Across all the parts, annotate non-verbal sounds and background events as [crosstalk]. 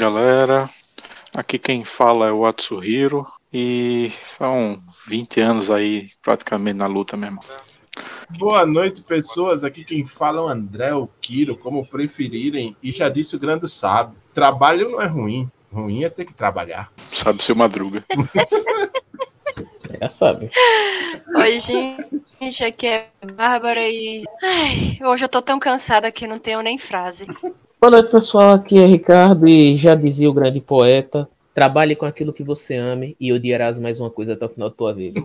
galera. Aqui quem fala é o Atsuhiro e são 20 anos aí praticamente na luta mesmo. Boa noite, pessoas. Aqui quem fala é o André, o Kiro, como preferirem. E já disse o grande sábio: trabalho não é ruim. Ruim é ter que trabalhar. Sabe seu madruga. [laughs] Já sabe. Oi, gente. Aqui é Bárbara e. Ai, hoje eu tô tão cansada que não tenho nem frase. Boa noite, pessoal. Aqui é Ricardo e já dizia o grande poeta. Trabalhe com aquilo que você ame e odiarás mais uma coisa até o final da tua vida.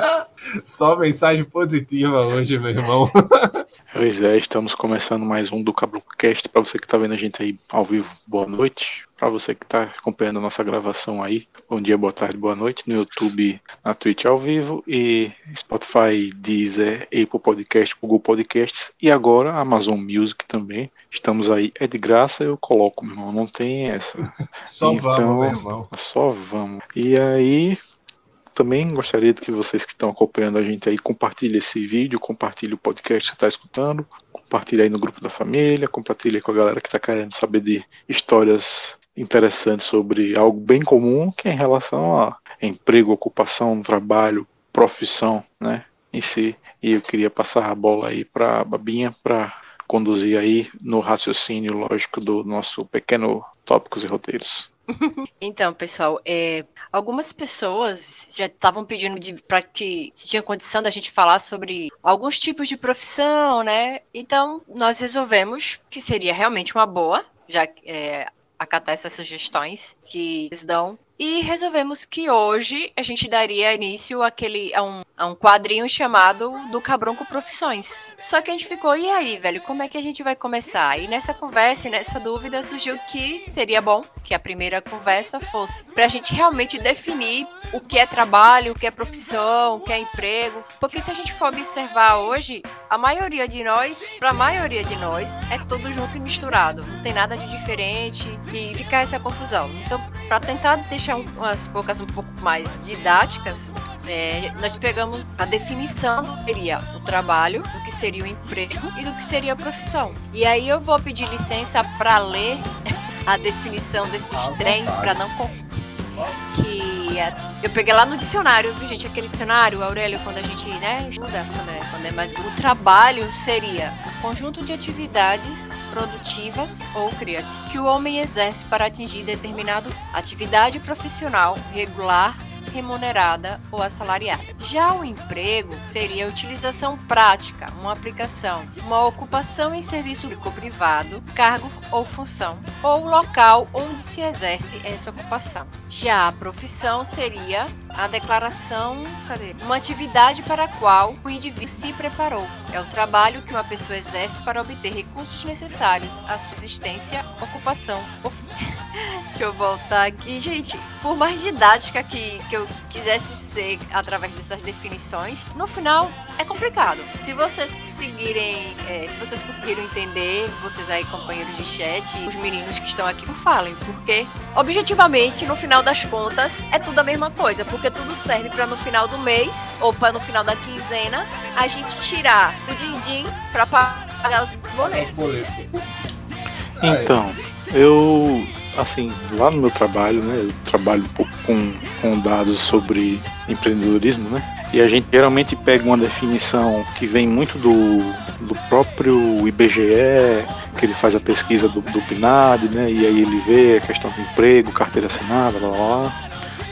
[laughs] Só mensagem positiva hoje, meu irmão. [laughs] Pois é, estamos começando mais um do Cabroncast. Para você que está vendo a gente aí ao vivo, boa noite. Para você que está acompanhando a nossa gravação aí, bom dia, boa tarde, boa noite. No YouTube, na Twitch ao vivo e Spotify, Deezer, Apple Podcast, Google Podcasts e agora Amazon Music também. Estamos aí, é de graça, eu coloco, meu irmão, não tem essa. [laughs] Só Então, vamos, meu irmão. Só vamos. E aí, também gostaria que vocês que estão acompanhando a gente aí compartilhem esse vídeo, compartilhem o podcast que está escutando, compartilhe aí no grupo da família, compartilhe com a galera que está querendo saber de histórias interessantes sobre algo bem comum, que é em relação a emprego, ocupação, trabalho, profissão, né, em si. E eu queria passar a bola aí para a Babinha para conduzir aí no raciocínio lógico do nosso pequeno tópicos e roteiros. [laughs] Então, pessoal, é, algumas pessoas já estavam pedindo para que se tinha condição da gente falar sobre alguns tipos de profissão, né? Então, nós resolvemos que seria realmente uma boa, já é, acatar essas sugestões que eles dão. E resolvemos que hoje a gente daria início àquele, a, um, a um quadrinho chamado do Cabronco Profissões. Só que a gente ficou, e aí, velho, como é que a gente vai começar? E nessa conversa e nessa dúvida surgiu que seria bom que a primeira conversa fosse pra gente realmente definir o que é trabalho, o que é profissão, o que é emprego. Porque se a gente for observar hoje, a maioria de nós, pra maioria de nós, é tudo junto e misturado. Não tem nada de diferente e fica essa confusão. Então, para tentar deixar um- umas poucas um pouco mais didáticas, é, nós pegamos a definição do que seria o trabalho, do que seria o emprego e do que seria a profissão. E aí eu vou pedir licença para ler [laughs] a definição desses À trem para não. Que é- eu peguei lá no dicionário, viu, gente? Aquele dicionário, Aurélio, quando a gente né, estuda, quando é, quando é mais. O trabalho seria o conjunto de atividades produtivas ou criativas que o homem exerce para atingir determinado atividade profissional regular remunerada ou assalariada. Já o emprego seria a utilização prática, uma aplicação, uma ocupação em serviço público privado, cargo ou função, ou local onde se exerce essa ocupação. Já a profissão seria a declaração, cadê? Uma atividade para a qual o indivíduo se preparou. É o trabalho que uma pessoa exerce para obter recursos necessários à sua existência, ocupação ou Deixa eu voltar aqui. Gente, por mais didática que, que eu quisesse ser através dessas definições, no final é complicado. Se vocês conseguirem, é, se vocês conseguiram entender, vocês aí, companheiros de chat, os meninos que estão aqui, não falem, porque objetivamente, no final das contas, é tudo a mesma coisa, porque tudo serve para no final do mês, ou para no final da quinzena, a gente tirar o din-din para pagar os boletos. Os boletos. Então, eu, assim, lá no meu trabalho, né, eu trabalho um pouco com, com dados sobre empreendedorismo, né, e a gente geralmente pega uma definição que vem muito do, do próprio IBGE, que ele faz a pesquisa do, do PNAD, né, e aí ele vê a questão do emprego, carteira assinada, blá blá blá.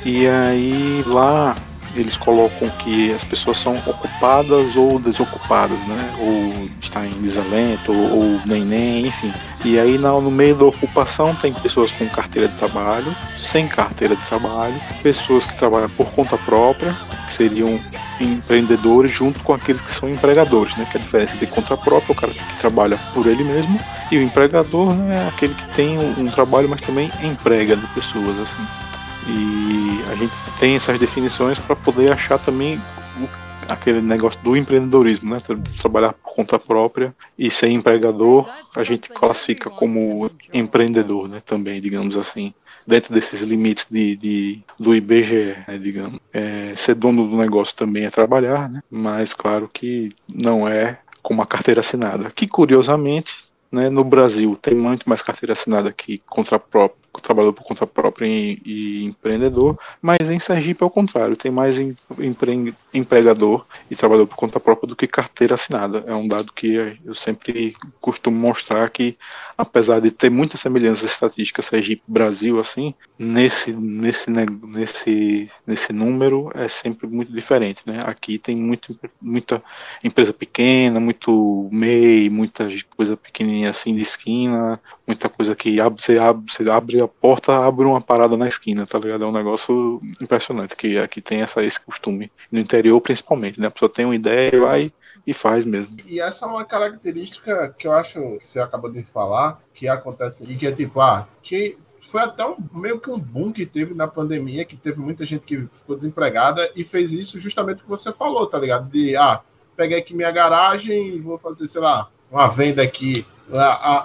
E aí lá eles colocam que as pessoas são ocupadas ou desocupadas, né? Ou está em desalento, ou, ou nem enfim. E aí no meio da ocupação tem pessoas com carteira de trabalho, sem carteira de trabalho, pessoas que trabalham por conta própria, que seriam empreendedores junto com aqueles que são empregadores, né? Que é a diferença de conta própria, o cara que trabalha por ele mesmo, e o empregador né, é aquele que tem um, um trabalho, mas também emprega de pessoas, assim. E a gente tem essas definições para poder achar também aquele negócio do empreendedorismo, né? Tra- Trabalhar por conta própria e ser empregador, a gente classifica como empreendedor, né? Também, digamos assim, dentro desses limites de, de- do IBGE, né, digamos. É, ser dono do negócio também é trabalhar, né? Mas claro que não é com uma carteira assinada. Que curiosamente, né, no Brasil tem muito mais carteira assinada que conta própria trabalhador por conta própria e, e empreendedor, mas em Sergipe é o contrário, tem mais em, empre, empregador e trabalhador por conta própria do que carteira assinada. É um dado que eu sempre costumo mostrar que, apesar de ter muitas semelhanças estatísticas Sergipe-Brasil, assim, nesse, nesse, nesse, nesse número é sempre muito diferente. Né? Aqui tem muito, muita empresa pequena, muito MEI, muita coisa pequenininha assim de esquina, muita coisa que abre, você, abre, você abre a porta, abre uma parada na esquina, tá ligado? É um negócio impressionante, que aqui tem essa, esse costume, no interior principalmente, né? A pessoa tem uma ideia e vai e faz mesmo. E essa é uma característica que eu acho que você acabou de falar, que acontece, e que é tipo, ah, que foi até um, meio que um boom que teve na pandemia, que teve muita gente que ficou desempregada e fez isso justamente o que você falou, tá ligado? De, ah, peguei aqui minha garagem e vou fazer, sei lá, uma venda aqui.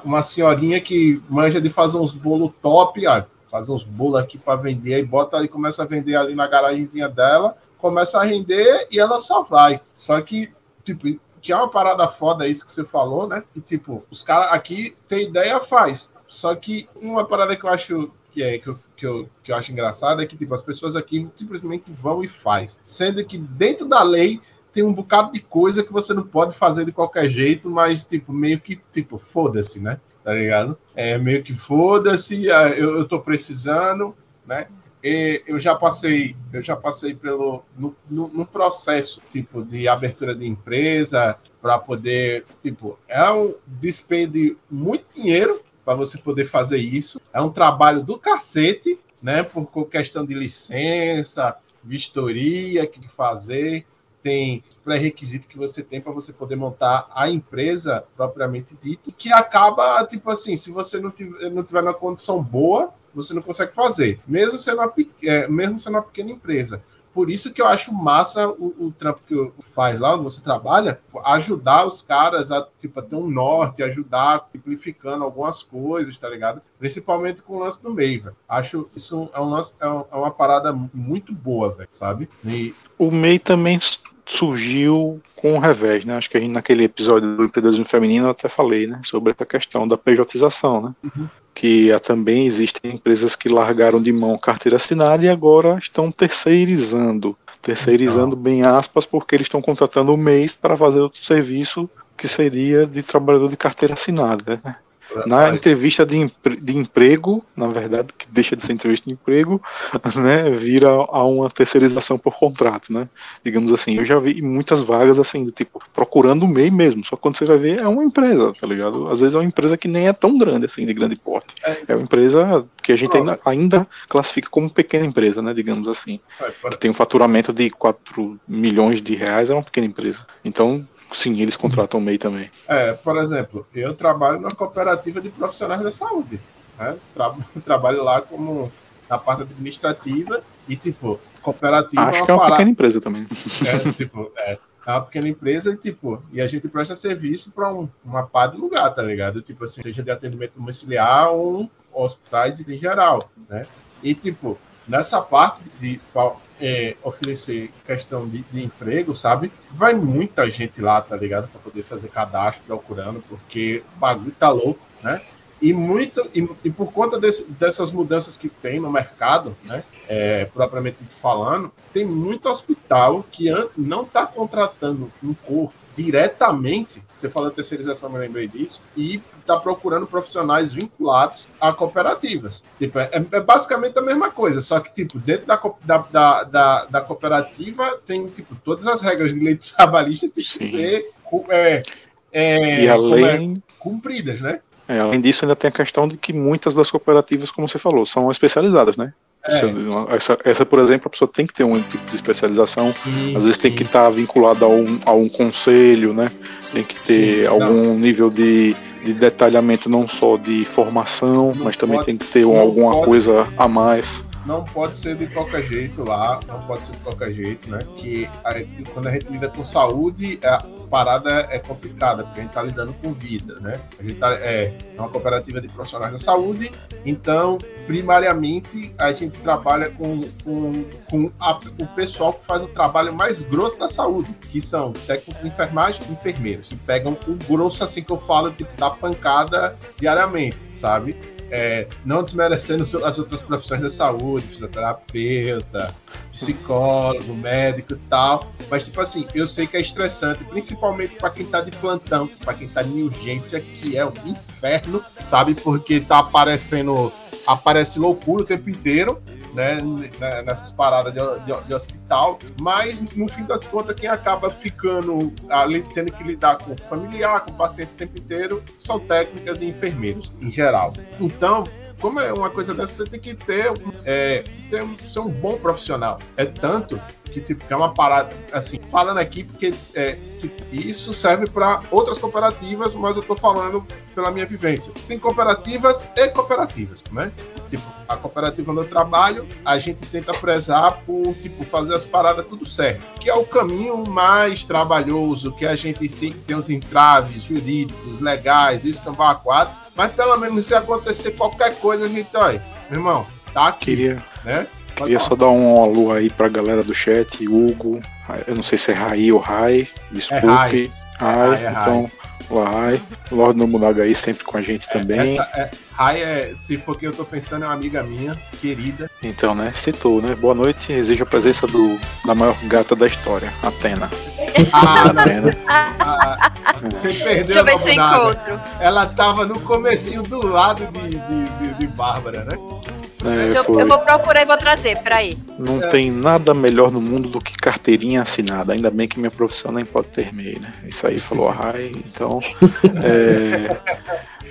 Uma senhorinha que manja de fazer uns bolos top, ah, fazer uns bolos aqui para vender, e bota ali, começa a vender ali na garagemzinha dela, começa a render e ela só vai. Só que, tipo, que é uma parada foda isso que você falou, né? Que, tipo, os caras aqui tem ideia, faz. Só que uma parada que eu acho que é que eu, que eu, que eu acho engraçado é que tipo, as pessoas aqui simplesmente vão e faz. Sendo que dentro da lei tem um bocado de coisa que você não pode fazer de qualquer jeito, mas tipo, meio que tipo, foda-se, né? Tá ligado? É meio que foda-se, ah, eu, eu tô precisando, né? E eu já passei, eu já passei pelo no, no, no processo tipo de abertura de empresa para poder, tipo, é um dispêndio muito dinheiro para você poder fazer isso. É um trabalho do cacete, né? Por questão de licença, vistoria, que fazer, tem pré-requisito que você tem para você poder montar a empresa propriamente dito, que acaba, tipo assim, se você não tiver, não tiver uma condição boa, você não consegue fazer, mesmo sendo uma, é, mesmo sendo uma pequena empresa. Por isso que eu acho massa o, o trampo que faz lá onde você trabalha, ajudar os caras a, tipo, a ter um norte, ajudar simplificando algumas coisas, tá ligado? Principalmente com o lance do MEI, velho. Acho isso é, um lance, é, um, é uma parada muito boa, velho, sabe? E... O MEI também surgiu com o revés, né? Acho que a gente naquele episódio do empreendedorismo feminino eu até falei, né? Sobre essa questão da pejotização, né? Uhum que também existem empresas que largaram de mão carteira assinada e agora estão terceirizando. Terceirizando, então. bem aspas, porque eles estão contratando o mês para fazer outro serviço que seria de trabalhador de carteira assinada. Né? Na entrevista de, empre de emprego, na verdade, que deixa de ser entrevista de emprego, [laughs] né, vira a uma terceirização por contrato, né? Digamos assim, eu já vi muitas vagas assim, do tipo, procurando o MEI mesmo, só que quando você vai ver é uma empresa, tá ligado? Às vezes é uma empresa que nem é tão grande assim, de grande porte. É, é uma empresa que a gente ainda, ainda, classifica como pequena empresa, né, digamos assim. Que tem um faturamento de 4 milhões de reais, é uma pequena empresa. Então, Sim, eles contratam MEI também. É, por exemplo, eu trabalho na cooperativa de profissionais da saúde. Né? Tra [laughs] trabalho lá como na parte administrativa e, tipo, cooperativa. Acho é uma, que é uma parada... pequena empresa também. [laughs] É, tipo, é, é uma pequena empresa e, tipo, e a gente presta serviço para um, uma pá de lugar, tá ligado? Tipo assim, seja de atendimento domiciliar ou hospitais em geral, né? E, tipo, nessa parte de é, oferecer questão de, de, emprego, sabe? Vai muita gente lá, tá ligado? Para poder fazer cadastro procurando, porque o bagulho tá louco, né? E, muito, e, e por conta desse, dessas mudanças que tem no mercado, né, é, propriamente falando, tem muito hospital que não está contratando um corpo diretamente, você falou terceirização, me lembrei disso, e está procurando profissionais vinculados a cooperativas. Tipo, é, é, basicamente a mesma coisa, só que, tipo, dentro da, da, da, da cooperativa tem, tipo, todas as regras de lei [laughs] trabalhista têm que ser é, é, e além... É, cumpridas, né? É, além disso, ainda tem a questão de que muitas das cooperativas, como você falou, são especializadas, né? É. Essa, essa, por exemplo, a pessoa tem que ter um tipo de especialização, sim, às vezes sim. tem que estar tá vinculada a um, a um conselho, né? Tem que ter sim, algum não. nível de, de detalhamento não só de formação, não mas também pode, tem que ter alguma pode, coisa a mais. Não pode ser de qualquer jeito lá, não pode ser de qualquer jeito, né? Que quando a gente lida com saúde, é, parada é complicada, porque a gente está lidando com vida, né? A gente tá, é, é uma cooperativa de profissionais da saúde, então, primariamente, a gente trabalha com, com, com a, o pessoal que faz o trabalho mais grosso da saúde, que são técnicos de enfermagem e enfermeiros, que pegam o grosso, assim que eu falo, tipo, da pancada diariamente, sabe? É, não desmerecendo as outras profissões da saúde, fisioterapeuta, psicólogo, médico e tal. Mas, tipo assim, eu sei que é estressante, principalmente para quem tá de plantão, para quem tá em urgência, que é o inferno, sabe? Porque tá aparecendo, aparece loucura o tempo inteiro né, né, nessas paradas de, de, de, hospital, mas no fim das contas, quem acaba ficando ali tendo que lidar com o familiar, com o paciente o tempo inteiro, são técnicas e enfermeiros, em geral. Então, como é uma coisa dessa, você tem que ter, é, ter ser um bom profissional. É tanto que tipo, é uma parada, assim, falando aqui, porque é, tipo, isso serve para outras cooperativas, mas eu estou falando pela minha vivência. Tem cooperativas e cooperativas, né? Tipo, a cooperativa onde eu trabalho, a gente tenta prezar por, tipo, fazer as paradas tudo certo, que é o caminho mais trabalhoso, que a gente sim tem os entraves jurídicos, legais, isso que é quadro, mas pelo menos se acontecer qualquer coisa, a gente, olha, meu irmão, tá aqui, Queria... né? Queria só dar um alô aí pra galera do chat, Hugo, eu não sei se é Rai ou Rai, desculpe. É Rai. Rai, é então, o Rai, Lord Nomunaga aí sempre com a gente é, também. Essa é, Rai, é, se for quem eu tô pensando, é uma amiga minha, querida. Então, né, citou, né? Boa noite, exijo a presença do, da maior gata da história, Atena. [laughs] Ah, Atena. [laughs] Ah, você perdeu Deixa eu ver se encontro. Ela tava no comecinho do lado de, de, de, de Bárbara, né? É, eu, eu, vou procurar e vou trazer, peraí. Não é. tem nada melhor no mundo do que carteirinha assinada. Ainda bem que minha profissão nem pode ter MEI, né? Isso aí falou a Rai. Então, [laughs] é,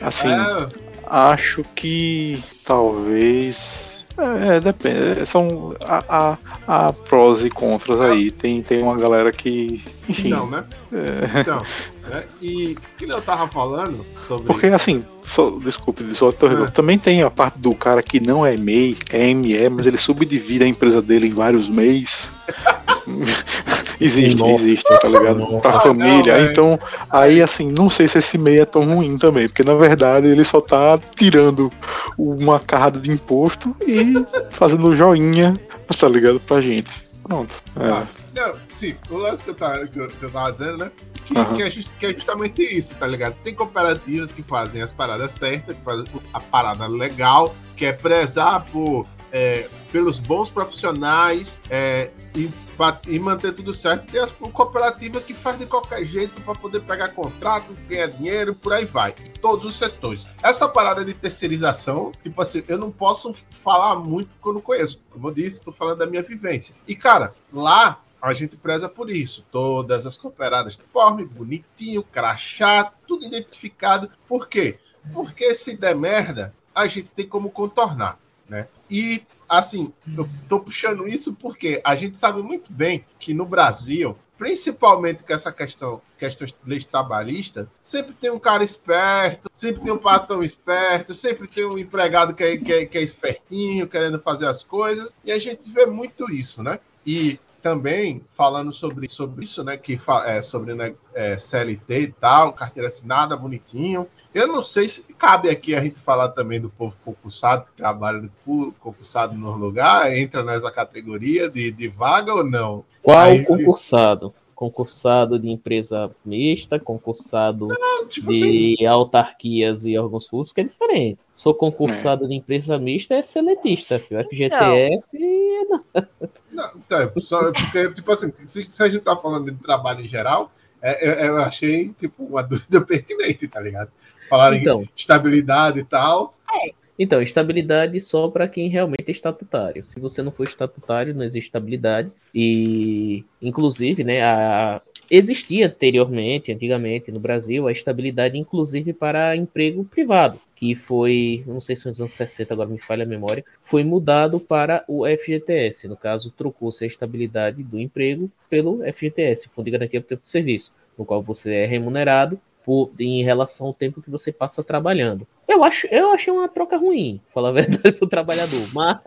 assim, é. acho que talvez. É, depende. São a, a, a prós e contras aí. Tem, tem uma galera que. Enfim. Não, né? É... Então, [laughs] né? E que eu tava falando sobre. Porque assim, só, desculpe, só tô, é. também tem a parte do cara que não é MEI, é ME, mas ele subdivide a empresa dele em vários MEIs. [laughs] existe, existe, tá ligado? Nossa. Pra família. Não, então, aí assim, não sei se esse MEI é tão ruim também, porque na verdade ele só tá tirando uma carrada de imposto e fazendo joinha, tá ligado? Pra gente. Pronto. É. Ah, não, sim, o lance que eu, tava, que eu, que eu tava dizendo, né? Que, uhum. que, é just, que, é justamente isso, tá ligado? Tem cooperativas que fazem as paradas certas, que fazem a parada legal, que é prezar por, é, pelos bons profissionais é, e, e, manter tudo certo. Tem as cooperativas que faz de qualquer jeito para poder pegar contrato, ganhar dinheiro, por aí vai. Em todos os setores. Essa parada de terceirização, tipo assim, eu não posso falar muito porque eu não conheço. Como eu disse, estou falando da minha vivência. E, cara, lá a gente preza por isso. Todas as cooperadas de forma bonitinho, crachá, tudo identificado. Por quê? Porque se der merda, a gente tem como contornar, né? E assim, eu tô puxando isso porque a gente sabe muito bem que no Brasil, principalmente com essa questão, questão de leis trabalhistas, sempre tem um cara esperto, sempre tem um patrão esperto, sempre tem um empregado que é, que é, que é espertinho, querendo fazer as coisas, e a gente vê muito isso, né? E também falando sobre, sobre isso, né? Que é sobre né, é, CLT e tal, carteira assinada, bonitinho. Eu não sei se cabe aqui a gente falar também do povo concursado que trabalha no concursado no lugar, entra nessa categoria de, de vaga ou não? Qual Aí, concursado? Concursado de empresa mista, concursado não, tipo de assim... autarquias e órgãos públicos, que é diferente. Sou concursado é. de empresa mista, é seletista. FGTS não. não tá, só porque, tipo assim, se, se, a gente tá falando de trabalho em geral, é, é, eu achei tipo uma dúvida [laughs] pertinente, tá ligado? Falar então, em estabilidade e tal. É. Então, estabilidade só para quem realmente é estatutário. Se você não for estatutário, não existe estabilidade. E, inclusive, né, a, existia anteriormente, antigamente no Brasil, a estabilidade, inclusive, para emprego privado que foi, não sei se nos anos 60, agora me falha a memória, foi mudado para o FGTS. No caso, trocou-se a estabilidade do emprego pelo FGTS, Fundo de Garantia por Tempo de Serviço, no qual você é remunerado por, em relação ao tempo que você passa trabalhando. Eu acho, eu achei uma troca ruim, falar a [laughs] verdade pro trabalhador, mas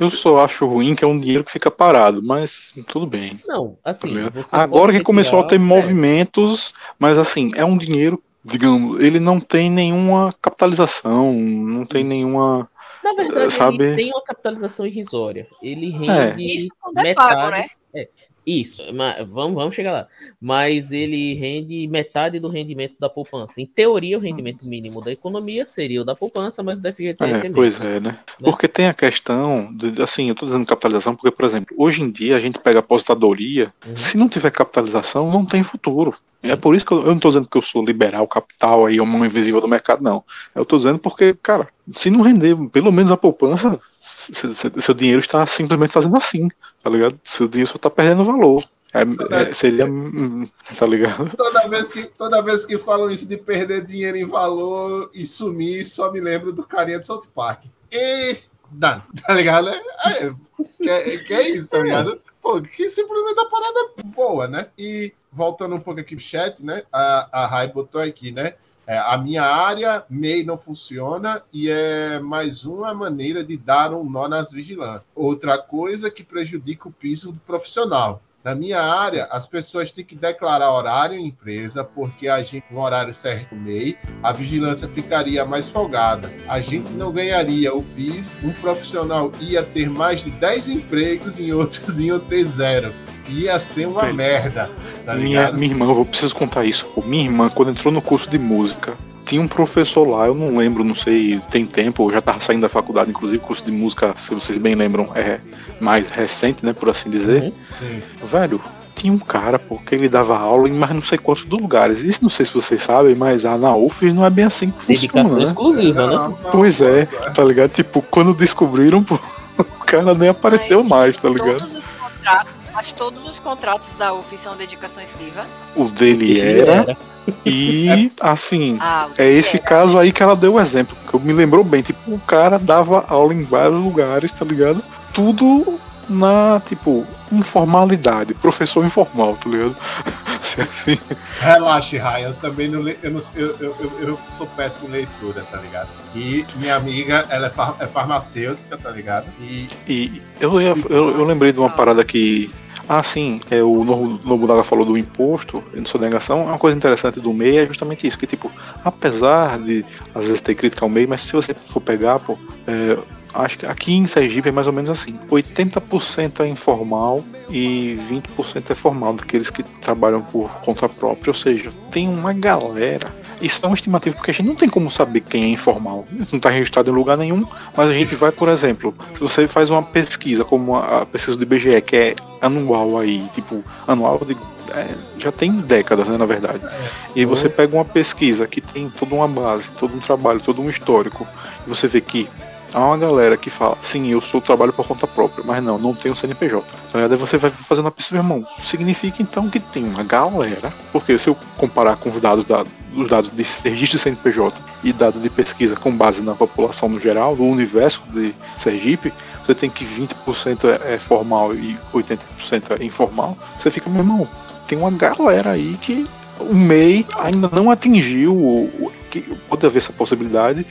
eu só acho ruim que é um dinheiro que fica parado, mas tudo bem. Não, assim, tá agora que começou a ter movimentos, mas assim, é um dinheiro digamos, ele não tem nenhuma capitalização, não tem nenhuma. Na verdade, sabe? ele tem uma capitalização irrisória. Ele é. rende. É. Isso quando é metade, pago, né? É, Isso, mas vamos, vamos chegar lá. Mas ele rende metade do rendimento da poupança. Em teoria, o rendimento mínimo da economia seria o da poupança, mas o FGTS é, é Pois é, né? Porque tem a questão, de, assim, eu tô dizendo capitalização, porque, por exemplo, hoje em dia a gente pega a aposentadoria, uhum. se não tiver capitalização, não tem futuro. É por isso que eu, eu não estou dizendo que eu sou liberal, capital aí, mão invisível do mercado, não. Eu estou dizendo porque, cara, se não render pelo menos a poupança, seu dinheiro está simplesmente fazendo assim, tá ligado? Seu dinheiro só está perdendo valor. É, é, seria. Tá ligado? Toda vez, que, toda vez que falam isso de perder dinheiro em valor e sumir, só me lembro do carinha do South Park. Esse. Dan, tá ligado? É, é, que, é, que é isso, tá ligado? Pô, que simplesmente a parada é boa, né? E voltando um pouco aqui pro chat, né? A, a Rai botou aqui, né? É, a minha área MEI não funciona e é mais uma maneira de dar um nó nas vigilâncias. Outra coisa que prejudica o piso do profissional. Na minha área, as pessoas têm que declarar horário em empresa, porque a gente, no horário certo MEI, a vigilância ficaria mais folgada. A gente não ganharia o PIS, um profissional ia ter mais de 10 empregos, em outros [laughs] iam ter zero. Ia ser uma Velho. merda. Tá minha, minha irmã, eu preciso contar isso. Minha irmã, quando entrou no curso de música, tinha um professor lá, eu não lembro, não sei, tem tempo, eu já tava saindo da faculdade, inclusive, curso de música, se vocês bem lembram, é mais recente, né, por assim dizer. Uhum. Velho, tinha um cara, pô, que ele dava aula em mais não sei quantos lugares. Isso não sei se vocês sabem, mas a na UFES não é bem assim que Dedicação funciona. Né? exclusiva, né? Não, não, pois é, tá ligado? Tipo, quando descobriram, pô, [laughs] o cara nem apareceu mais, tá ligado? Todos os contratos, todos os contratos da UFES são dedicação exclusiva. O dele era. E [laughs] assim, ah, é esse era. caso aí que ela deu o exemplo, que eu me lembrou bem, tipo, o cara dava aula em vários lugares, tá ligado? Tudo na, tipo, informalidade, professor informal, tá ligado? [laughs] assim. Relaxe, Rai, eu também não, eu, não eu, eu, eu, sou péssimo em leitura, tá ligado? E minha amiga, ela é, far, é farmacêutica, tá ligado? E, e eu, eu, eu, lembrei de uma parada que ah, sim, é, o Nobunaga falou do imposto, de sonegação. Uma coisa interessante do MEI é justamente isso, que tipo, apesar de às vezes ter crítica ao MEI, mas se você for pegar, pô, é, acho que aqui em Sergipe é mais ou menos assim: 80% é informal e 20% é formal, daqueles que trabalham por conta própria. Ou seja, tem uma galera. Isso é uma estimativa porque a gente não tem como saber quem é informal. Não está registrado em lugar nenhum, mas a gente vai, por exemplo, se você faz uma pesquisa, como a pesquisa do IBGE, que é anual aí, tipo, anual, é, já tem décadas, né, na verdade. E você pega uma pesquisa que tem toda uma base, todo um trabalho, todo um histórico, e você vê que há uma galera que fala, sim, eu sou trabalho por conta própria, mas não, não tenho CNPJ. Então, aí você vai fazendo a pesquisa, irmão. Significa então que tem uma galera, porque se eu comparar com os dados, da, os dados de registro de CNPJ e dados de pesquisa com base na população no geral, no universo de Sergipe, você tem que 20% é, é formal e 80% é informal. Você fica, meu irmão, tem uma galera aí que o MEI ainda não atingiu, que pode haver essa possibilidade,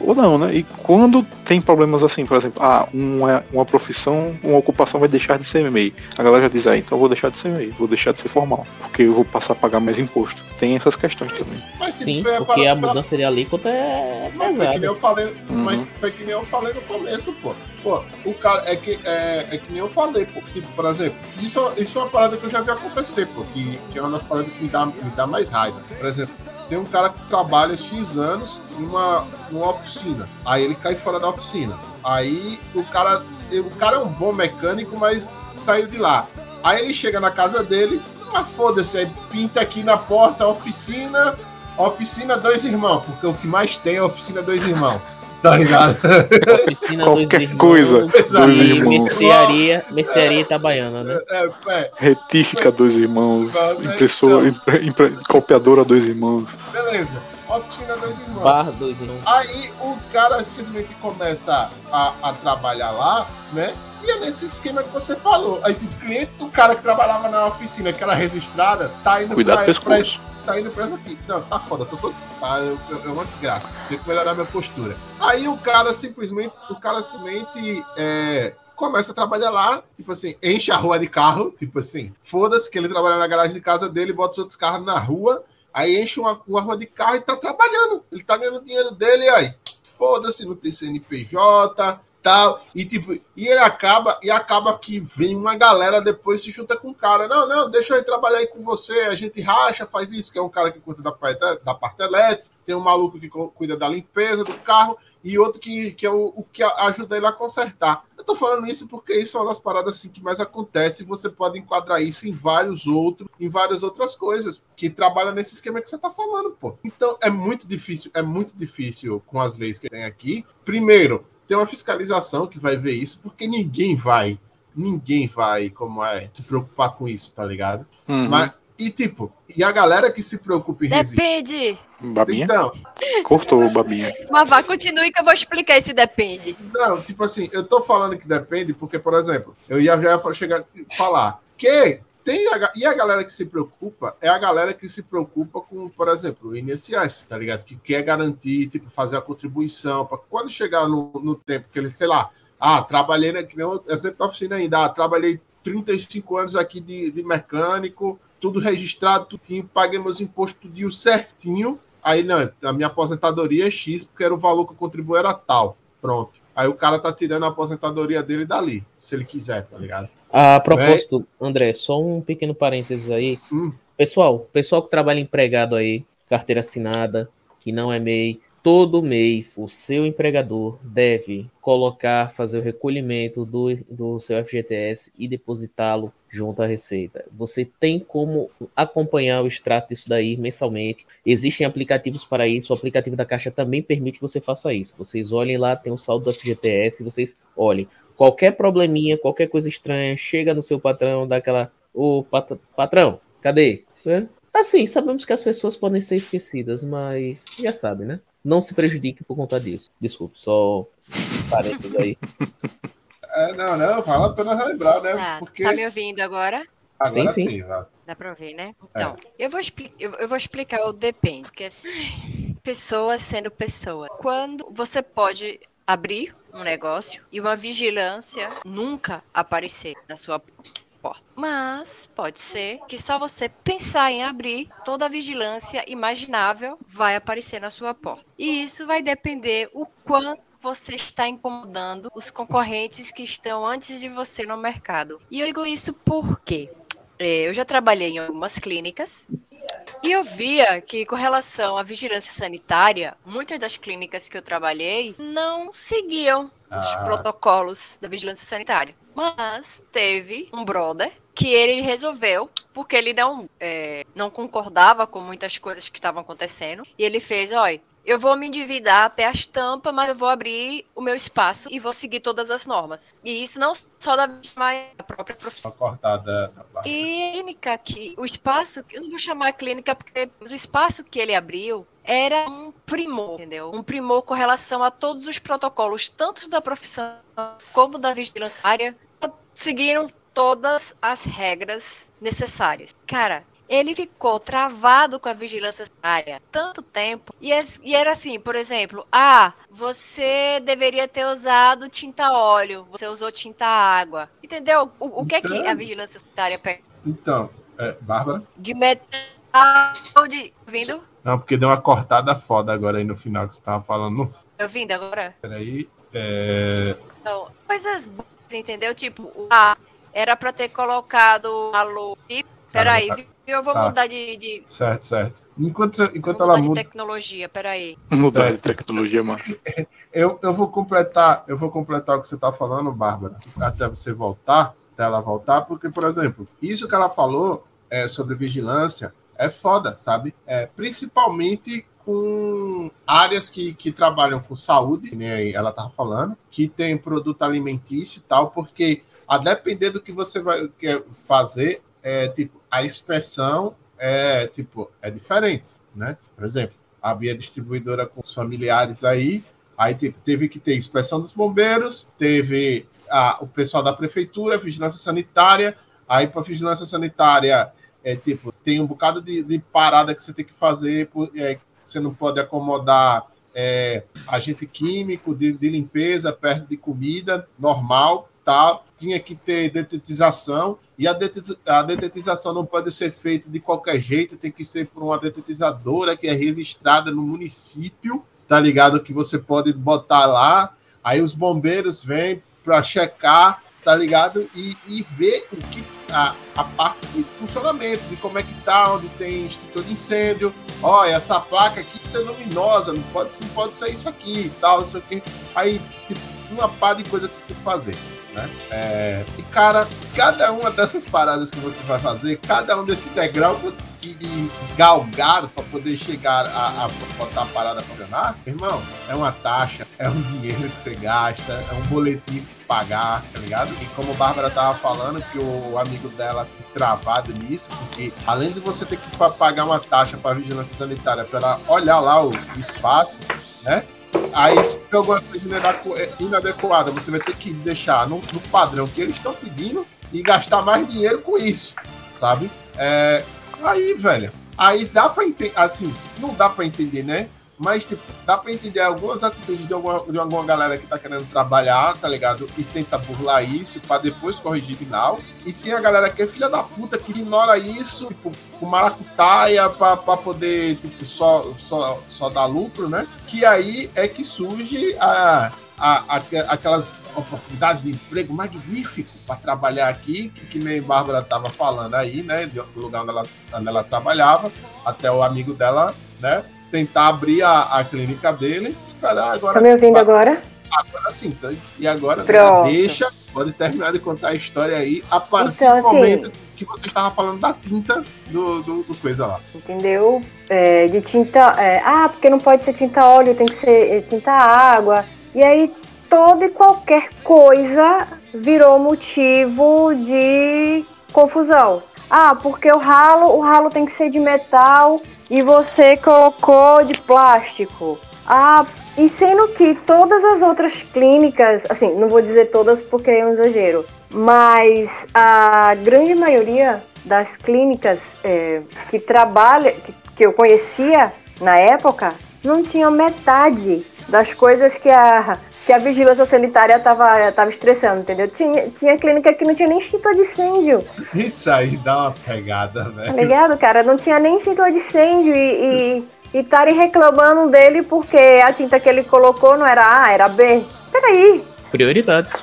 ou não, né? E quando tem problemas assim, por exemplo, ah, uma, uma profissão, uma ocupação vai deixar de ser MEI. A galera já diz, ah, então eu vou deixar de ser MEI, vou deixar de ser formal, porque eu vou passar a pagar mais imposto. Tem essas questões mas, também. Mas, Sim, porque a mudança de alíquota é mas foi que nem eu falei, uhum. mas foi que nem eu falei no começo, pô. Pô, o cara, é que, é, é que nem eu falei, pô. Tipo, por exemplo, isso, isso é uma parada que eu já vi acontecer, pô, que, que é uma das paradas que me dá, me dá mais raiva. Por exemplo, tem um cara que trabalha X anos numa, numa oficina. Aí ele cai fora da oficina. Aí o cara, o cara é um bom mecânico, mas saiu de lá. Aí ele chega na casa dele, ah, foda-se, aí pinta aqui na porta oficina, oficina dois irmãos, porque o que mais tem é oficina dois irmãos. [laughs] Tá ligado? Oficina Qualquer irmãos, coisa, dois irmãos. Mercearia, mercearia itabaiana, né? É, é. Retífica, dois irmãos. Impressora, então, impre, impre, copiadora, dois irmãos. Beleza. Oficina dois irmãos. Barra dois irmãos. Aí o cara simplesmente começa a, a trabalhar lá, né? E é nesse esquema que você falou. Aí os clientes do cara que trabalhava na oficina, que era registrada, tá indo Cuidado pra, pra, tá indo preso aqui. Não, tá foda, tô todo. Tá, eu, é uma desgraça. Tenho que melhorar minha postura. Aí o cara simplesmente, o cara simplesmente é, começa a trabalhar lá, tipo assim, enche a rua de carro, tipo assim, foda-se que ele trabalha na garagem de casa dele, bota os outros carros na rua, aí enche uma, uma rua de carro e tá trabalhando. Ele tá ganhando dinheiro dele aí foda-se, não tem CNPJ, tal. E tipo, e ele acaba, e acaba que vem uma galera depois se junta com o cara. Não, não, deixa eu trabalhar aí com você, a gente racha, faz isso, que é um cara que cuida da parte, da parte elétrica, tem um maluco que cuida da limpeza do carro, e outro que, que é o, o que ajuda ele a consertar. Eu tô falando isso porque isso é uma das paradas assim, que mais acontece, e você pode enquadrar isso em vários outros, em várias outras coisas, que trabalham nesse esquema que você tá falando, pô. Então é muito difícil, é muito difícil com as leis que tem aqui. Primeiro, ter uma fiscalização que vai ver isso, porque ninguém vai, ninguém vai, como é, se preocupar com isso, tá ligado? Uhum. Mas, e tipo, e a galera que se preocupa em Depende. Babinha? Então. Cortou, Babinha. Mas vá, continue que eu vou explicar esse depende. Não, tipo assim, eu tô falando que depende porque, por exemplo, eu ia já chegar falar que tem a, e a galera que se preocupa é a galera que se preocupa com, por exemplo, o INSS, tá ligado? Que quer garantir, tipo, fazer a contribuição para quando chegar no, no tempo que ele, sei lá, ah, trabalhei, né, que nem eu exemplo da oficina ainda, ah, trabalhei 35 anos aqui de, de mecânico, tudo registrado, tudinho, paguei meus impostos tudinho certinho. Aí, não, a minha aposentadoria é X, porque era o valor que eu contribuí era tal. Pronto. Aí o cara tá tirando a aposentadoria dele dali, se ele quiser, tá ligado? A propósito, André, só um pequeno parênteses aí. Hum. Pessoal, pessoal que trabalha empregado aí, carteira assinada, que não é MEI, todo mês o seu empregador deve colocar, fazer o recolhimento do, do seu FGTS e depositá-lo junto à Receita. Você tem como acompanhar o extrato disso daí mensalmente. Existem aplicativos para isso. O aplicativo da Caixa também permite que você faça isso. Vocês olhem lá, tem o saldo do FGTS, vocês olhem qualquer probleminha, qualquer coisa estranha, chega no seu patrão, dá aquela. Ô, pat patrão, cadê? É? Assim, sabemos que as pessoas podem ser esquecidas, mas já sabe, né? Não se prejudique por conta disso. Desculpe, só parênteses aí. [laughs] É, não, não, vale a pena relembrar, né? Tá, Porque... tá me ouvindo agora? Agora sim, sim. Dá pra ouvir, né? Então, é. eu, vou eu, eu, vou explicar o depende. Porque assim, pessoa sendo pessoa. Quando você pode abrir um negócio e uma vigilância nunca aparecer na sua porta. Mas pode ser que só você pensar em abrir, toda a vigilância imaginável vai aparecer na sua porta. E isso vai depender o quanto você está incomodando os concorrentes que estão antes de você no mercado. E eu digo isso porque é, eu já trabalhei em algumas clínicas e eu via que, com relação à vigilância sanitária, muitas das clínicas que eu trabalhei não seguiam ah. os protocolos da vigilância sanitária. Mas teve um brother que ele resolveu, porque ele não, é, não concordava com muitas coisas que estavam acontecendo, e ele fez: olha, eu vou me endividar até as tampas, mas eu vou abrir o meu espaço e vou seguir todas as normas. E isso não só da mas da própria profissão. Cortada. E clínica aqui, o espaço, eu não vou chamar clínica porque o espaço que ele abriu era um primor, entendeu? Um primor com relação a todos os protocolos, tanto da profissão como da vigilância área, seguiram todas as regras necessárias. Cara, ele ficou travado com a vigilância sanitária tanto tempo. E, e, era assim, por exemplo, ah, você deveria ter usado tinta óleo, você usou tinta água. Entendeu? O, o que então, é que a então- vigilância sanitária pega? Então, é, Bárbara? De metal de. Vindo? Não, porque deu uma cortada foda agora aí no final que você tava falando. Ouvindo agora? Peraí. É... Então, coisas boas, entendeu? Tipo, ah, era para ter colocado a luz. Peraí, tá. Eu vou tá. mudar de, de, Certo, certo. Enquanto, enquanto ela muda. de tecnologia, peraí. Mudar certo. de tecnologia, mas. [laughs] Eu, eu vou completar, eu vou completar o que você está falando, Bárbara, até você voltar, até ela voltar, porque, por exemplo, isso que ela falou é, sobre vigilância é foda, sabe? É, principalmente com áreas que, que trabalham com saúde, né? Ela estava falando, que tem produto alimentício e tal, porque a depender do que você vai quer fazer, é, tipo, a expressão é, tipo, é diferente, né? Por exemplo, a Bia Distribuidora com os familiares aí, aí tipo, teve que ter inspeção dos bombeiros, teve a, o pessoal da prefeitura, vigilância sanitária, aí para vigilância sanitária, é tipo, tem um bocado de, de parada que você tem que fazer, é, você não pode acomodar é, agente químico de, de limpeza perto de comida normal, tal, tinha que ter detetização, e a, detetização não pode ser feita de qualquer jeito, tem que ser por uma detetizadora que é registrada no município, tá ligado? Que você pode botar lá, Aí os bombeiros vêm para checar, tá ligado? E, e ver o que a, a parte de funcionamento, de como é que tá, onde tem extintor de incêndio. Olha, essa placa aqui ser luminosa, não pode, não pode ser isso aqui e tal, não sei o quê. Aí, tipo, uma par de coisa que você tem que fazer. Né? É, e cara, cada uma dessas paradas que você vai fazer, cada um desses degraus que galgar para poder chegar a, a, botar a parada a funcionar, irmão, é uma taxa, é um dinheiro que você gasta, é um boletim que você pagar, tá ligado? E como a Bárbara tava falando, que o amigo dela ficou travado nisso, porque além de você ter que pagar uma taxa para vigilância sanitária para olhar lá o espaço, né? Aí, se tem alguma coisa inadequada, você vai ter que deixar no, no padrão que eles estão pedindo e gastar mais dinheiro com isso, sabe? É, aí, velho, aí dá pra entender, assim, não dá pra entender, né? Mas, tipo, dá pra entender algumas atitudes de alguma, de alguma galera que tá querendo trabalhar, tá ligado? E tenta burlar isso pra depois corrigir final. E tem a galera que é filha da puta que ignora isso, tipo, com maracutaia pra, pra poder, tipo, só, só, só dar lucro, né? Que aí é que surge a, a, a, aquelas oportunidades de emprego magnífico para trabalhar aqui, que, que nem Bárbara estava falando aí, né? Do lugar onde ela, onde ela trabalhava, até o amigo dela, né? Tentar abrir a, a clínica dele, esperar agora. Tá me ouvindo agora? Agora sim, tá? E agora deixa, pode terminar de contar a história aí a partir então, do assim, momento que você estava falando da tinta do, do, do coisa lá. Entendeu? É, de tinta. É, ah, porque não pode ser tinta óleo, tem que ser é, tinta água. E aí toda e qualquer coisa virou motivo de confusão. Ah, porque o ralo, o ralo tem que ser de metal e você colocou de plástico. Ah, e sendo que todas as outras clínicas, assim, não vou dizer todas porque é um exagero, mas a grande maioria das clínicas é, que trabalha, que, que eu conhecia na época, não tinham metade das coisas que a que a vigilância sanitária tava, tava estressando, entendeu? Tinha, tinha clínica que não tinha nem extintor de incêndio. Isso aí dá uma pegada, velho. Tá ligado, cara? Não tinha nem extintor de incêndio e estarem reclamando dele porque a tinta que ele colocou não era A, era B. Peraí. Prioridades.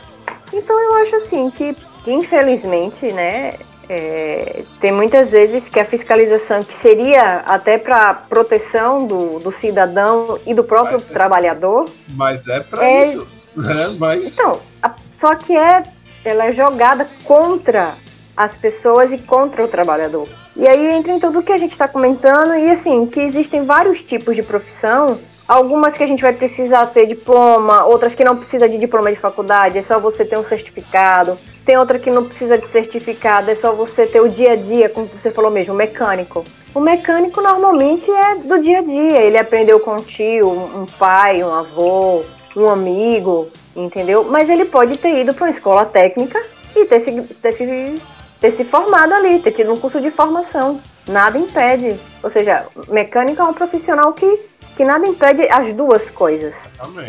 Então eu acho assim que, infelizmente, né, é, tem muitas vezes que a fiscalização, que seria até para proteção do, do cidadão e do próprio mas é, trabalhador. Mas é para é, isso. Né? Mas... Então, a, só que é, ela é jogada contra as pessoas e contra o trabalhador. E aí entra em tudo que a gente está comentando, e assim, que existem vários tipos de profissão Algumas que a gente vai precisar ter diploma, outras que não precisa de diploma de faculdade, é só você ter um certificado. Tem outra que não precisa de certificado, é só você ter o dia a dia, como você falou mesmo, mecânico. O mecânico normalmente é do dia a dia, ele aprendeu com um tio, um pai, um avô, um amigo, entendeu? Mas ele pode ter ido para uma escola técnica e ter se, ter, se, ter se formado ali, ter tido um curso de formação. Nada impede. Ou seja, mecânico é um profissional que que nada impede as duas coisas.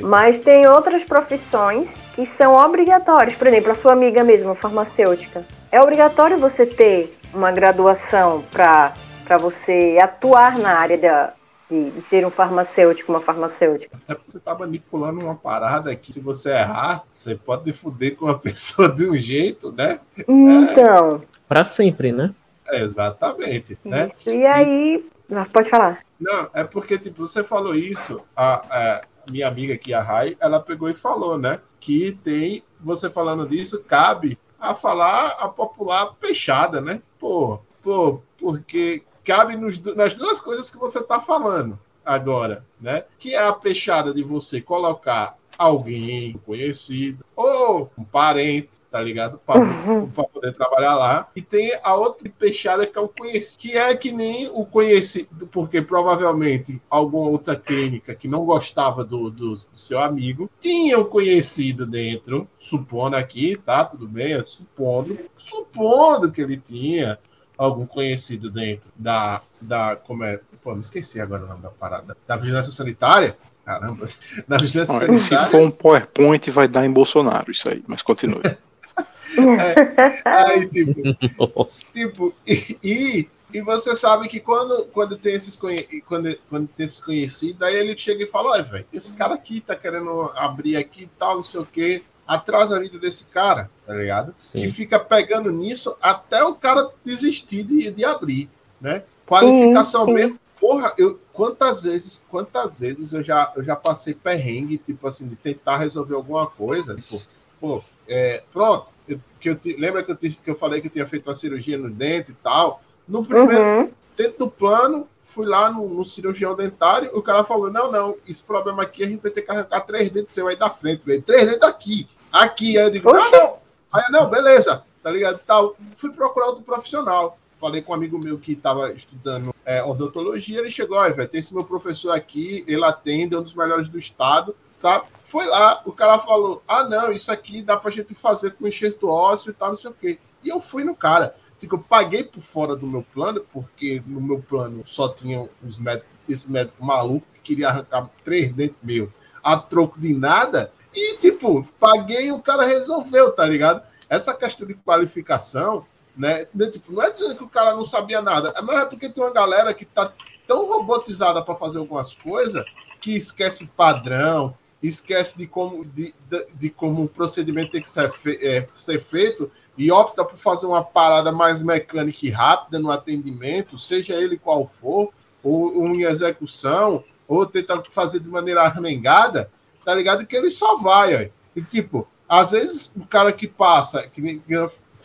Mas tem outras profissões que são obrigatórias. Por exemplo, a sua amiga mesmo, farmacêutica. É obrigatório você ter uma graduação para você atuar na área da, de, de, ser um farmacêutico, uma farmacêutica. Até porque você está manipulando uma parada que, se você errar, você pode fuder com a [laughs] pessoa de um jeito, né? Então. É... Para sempre, né? É, exatamente. Né? E aí. E... Pode falar. Não, é porque, tipo, você falou isso, a, a minha amiga aqui, a Rai, ela pegou e falou, né? Que tem, você falando disso, cabe a falar a popular peixada, né? Pô, pô, porque cabe nos, nas duas coisas que você tá falando agora, né? Que é a peixada de você colocar alguém conhecido ou um parente, tá ligado? Para uhum. poder trabalhar lá. E tem a outra peixada que é o conhecido, que é que nem o conhecido, porque provavelmente alguma outra clínica que não gostava do, do, do seu amigo tinha um conhecido dentro, supondo aqui, tá? Tudo bem? Supondo, supondo que ele tinha algum conhecido dentro da, da como é, pô, me esqueci agora o nome da parada, da vigilância sanitária, Caramba, [laughs] na vigilância Olha, sanitária... Se for um PowerPoint, vai dar em Bolsonaro isso aí, mas continue. [laughs] é, aí, tipo, tipo e, e, E você sabe que quando, quando, tem esses quando, quando tem esses conhecidos, aí ele chega e fala, olha, velho, esse cara aqui tá querendo abrir aqui e tal, não sei o quê. Atrasa a vida desse cara, tá ligado? Sim. E fica pegando nisso até o cara desistir de, de abrir, né? Qualificação Sim, sim. mesmo. Porra, eu, quantas vezes, quantas vezes eu já, eu já passei perrengue, tipo assim, de tentar resolver alguma coisa, tipo, pô, é, pronto, eu, que eu te- lembra que eu, te- que eu falei que eu tinha feito uma cirurgia no dente e tal? No primeiro, Uhum. dentro do plano, fui lá no, no cirurgião dentário, o cara falou: não, não, esse problema aqui a gente vai ter que arrancar três dentes seu aí da frente, velho. Três dentes aqui. Aqui. Aí eu digo, não, não. Aí eu, não, beleza, tá ligado? Tal. Fui procurar outro profissional. Falei com um amigo meu que estava estudando é, odontologia, ele chegou, olha, tem esse meu professor aqui, ele atende, é um dos melhores do estado, tá? Foi lá, o cara falou, ah, não, isso aqui dá pra gente fazer com enxerto ósseo e tal, não sei o quê. E eu fui no cara. Tipo, eu paguei por fora do meu plano, porque no meu plano só tinha os médicos, esse médico maluco que queria arrancar três dentes meu a troco de nada. E, tipo, paguei e o cara resolveu, tá ligado? Essa questão de qualificação, né? de- tipo, não é dizendo que o cara não sabia nada, mas é porque tem uma galera que tá tão robotizada para fazer algumas coisas que esquece padrão, esquece de como, de, de, de como o procedimento tem que ser, fe- é, ser feito e opta por fazer uma parada mais mecânica e rápida no atendimento, seja ele qual for, ou, ou em execução, ou tenta fazer de maneira armengada, tá ligado? Que ele só vai, ó. E tipo, às vezes o cara que passa, que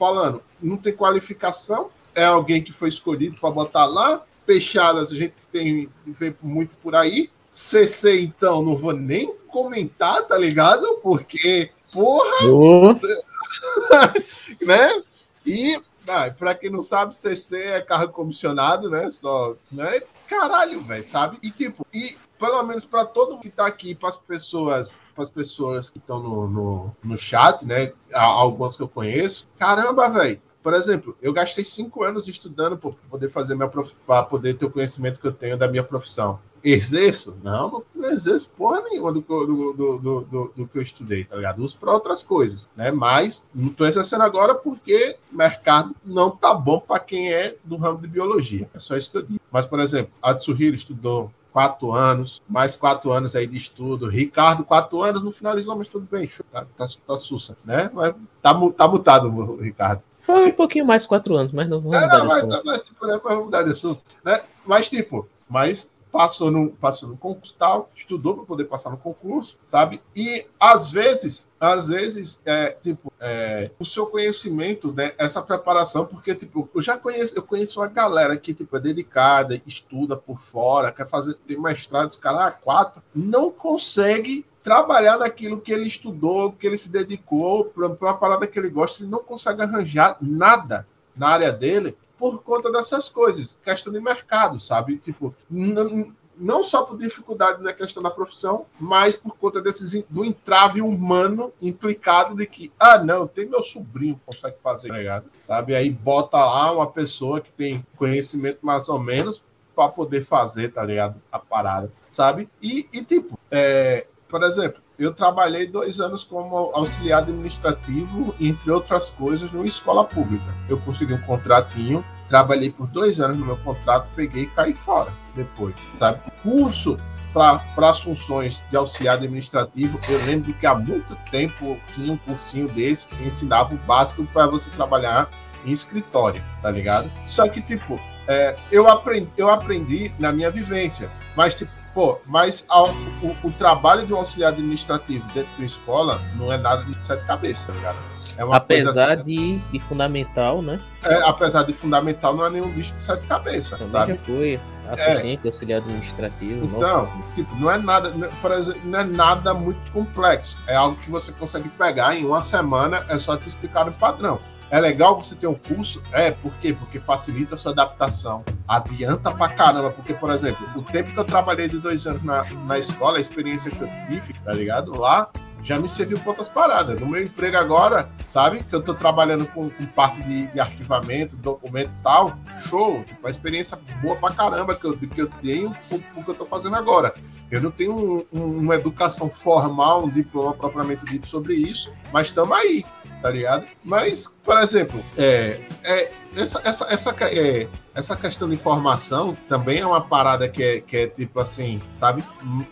falando, não tem qualificação, é alguém que foi escolhido para botar lá. Fechadas a gente tem vê muito por aí. CC, então, não vou nem comentar, tá ligado? Porque, porra, Ô, [laughs] né? E, ah, para quem não sabe, CC é carro comissionado, né? Só, né? Caralho, velho, sabe? E tipo, e pelo menos para todo mundo que tá aqui, para as pessoas, para as pessoas que estão no, no, no chat, né? Algumas que eu conheço. Caramba, velho. Por exemplo, eu gastei cinco anos estudando para poder fazer minha prof... para poder ter o conhecimento que eu tenho da minha profissão. Exerço? Não, não exerço porra nenhuma do, do, do, do- do que eu estudei, tá ligado? Uso para outras coisas, né? Mas não estou exercendo agora porque o mercado não tá bom para quem é do ramo de biologia. É só isso que eu digo. Mas, por exemplo, a Tsuhiro estudou quatro anos, mais quatro anos aí de estudo. Ricardo, quatro anos, não finalizou, mas tudo bem, tá, tá, tá sussa, né? Mas tá, tá mutado, o Ricardo. foi um pouquinho mais quatro anos, mas não vamos É, mudar não, de mas, assunto. mas, tipo, né, mas vamos mudar de assunto, né? Mas, tipo, mas passou no, passou no concurso tal, estudou para poder passar no concurso, sabe? E às vezes, às vezes, é, tipo, é, o seu conhecimento, né, essa preparação, porque, tipo, eu já conheço, eu conheço uma galera que, tipo, é dedicada, estuda por fora, quer fazer, tem mestrado, os caras, ah, quatro, não consegue trabalhar naquilo que ele estudou, que ele se dedicou, para uma parada que ele gosta, ele não consegue arranjar nada na área dele por conta dessas coisas, questão de mercado, sabe? Tipo, não só por dificuldade na questão da profissão, mas por conta desses do entrave humano implicado de que, ah, não, tem meu sobrinho que consegue fazer, tá ligado? Sabe? Aí bota lá uma pessoa que tem conhecimento mais ou menos para poder fazer, tá ligado? A parada, sabe? E, e tipo, é, por exemplo, eu trabalhei dois anos como auxiliar administrativo, entre outras coisas, numa escola pública. Eu consegui um contratinho, trabalhei por dois anos no meu contrato, peguei e caí fora depois, sabe? Curso para as funções de auxiliar administrativo, eu lembro que há muito tempo tinha um cursinho desse que ensinava o básico para você trabalhar em escritório, tá ligado? Só que, tipo, é, eu, aprendi, eu aprendi na minha vivência, mas, tipo, pô, mas ao- o, o trabalho de um auxiliar administrativo dentro da escola não é nada de sete cabeças, tá ligado? É uma Apesar assim, de, de fundamental, né? é, apesar de fundamental, não é nenhum bicho de sete cabeças, Também sabe? já foi assistente, auxiliar administrativo. Então, nossa, tipo, não é nada, por exemplo, não é nada muito complexo. É algo que você consegue pegar em uma semana, é só te explicar o padrão. É legal você ter um curso? É, por quê? Porque facilita a sua adaptação. Adianta pra caramba, porque, por exemplo, o tempo que eu trabalhei de dois anos na, na escola, a experiência que eu tive, tá ligado? Lá, já me serviu para outras paradas. No meu emprego agora, sabe? Que eu tô trabalhando com, com parte de, de arquivamento, documento e tal. Show! Uma experiência boa pra caramba que eu, que eu tenho com o que eu tô fazendo agora. Eu não tenho um- um- uma educação formal, um diploma propriamente dito sobre isso, mas estamos aí, tá ligado? Mas, por exemplo, é, é, essa, essa, essa, é, essa questão de informação também é uma parada que é, que é tipo assim, sabe?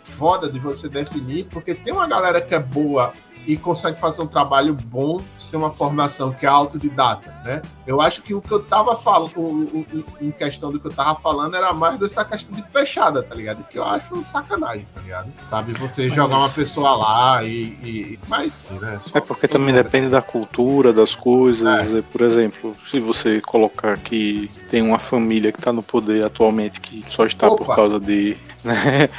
Foda de você definir, porque tem uma galera que é boa e consegue fazer um trabalho bom sem uma formação que é autodidata, né? Eu acho que o que eu tava falando, em questão do que eu tava falando, era mais dessa questão de fechada, tá ligado? Que eu acho sacanagem, tá ligado? Sabe, você mas... jogar uma pessoa lá e. e... Mas, né? é porque também depende da cultura, das coisas. É. Por exemplo, se você colocar que tem uma família que tá no poder atualmente que só está Opa. por causa de [laughs] né?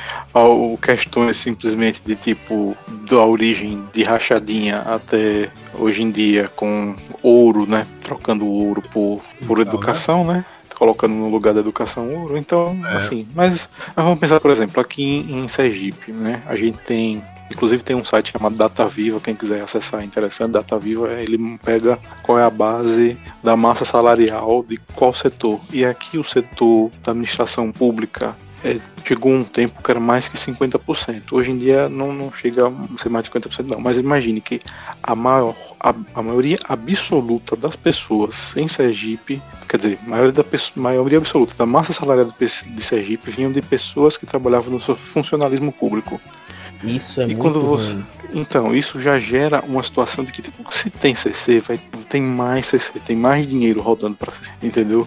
Questões simplesmente de tipo da origem de rachadinha até hoje em dia com ouro, né? Trocando ouro por, por então, educação, né? né? Colocando no lugar da educação ouro. Então, é. assim, mas, mas, vamos pensar, por exemplo, aqui em, em Sergipe, né? A gente tem Inclusive tem um site chamado Data Viva, quem quiser acessar é interessante. Data Viva, ele pega qual é a base da massa salarial de qual setor. E aqui o setor da administração pública é, chegou um tempo que era mais que 50%. Hoje em dia não, não chega a ser mais de 50% não, mas imagine que a, maior, a, a maioria absoluta das pessoas em Sergipe, quer dizer, maioria, da, maioria absoluta da massa salarial de Sergipe vinham de pessoas que trabalhavam no seu funcionalismo público. Isso é e muito quando você, ruim. Então, isso já gera uma situação de que tipo, se tem CC, vai, tem mais CC, tem mais dinheiro rodando para CC, entendeu?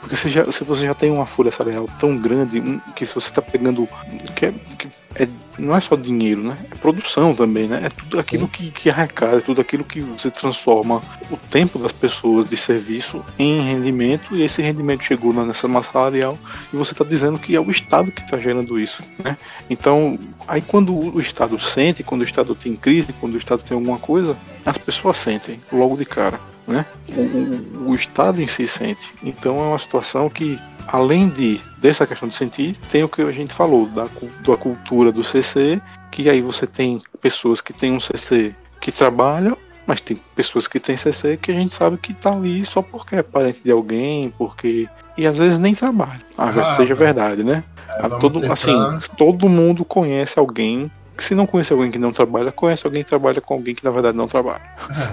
Porque se, já, se você já tem uma folha salarial tão grande, que se você está pegando. Que é, que é, não é só dinheiro, né? É produção também, né? É tudo aquilo que, que arrecada, é tudo aquilo que você transforma o tempo das pessoas de serviço em rendimento, e esse rendimento chegou nessa massa salarial, e você está dizendo que é o Estado que está gerando isso, né? Então, aí quando o Estado sente, quando o Estado tem crise, quando o Estado tem alguma coisa, as pessoas sentem logo de cara. Né? O, o, o Estado em si sente. Então é uma situação que além de dessa questão de sentir, tem o que a gente falou da, da cultura do CC, que aí você tem pessoas que têm um CC que trabalham, mas tem pessoas que têm CC que a gente sabe que tá ali só porque é parente de alguém, porque e às vezes nem trabalha. Ah, seja verdade, né? É, todo, assim, todo mundo conhece alguém se não conhece alguém que não trabalha, conhece alguém que trabalha com alguém que na verdade não trabalha.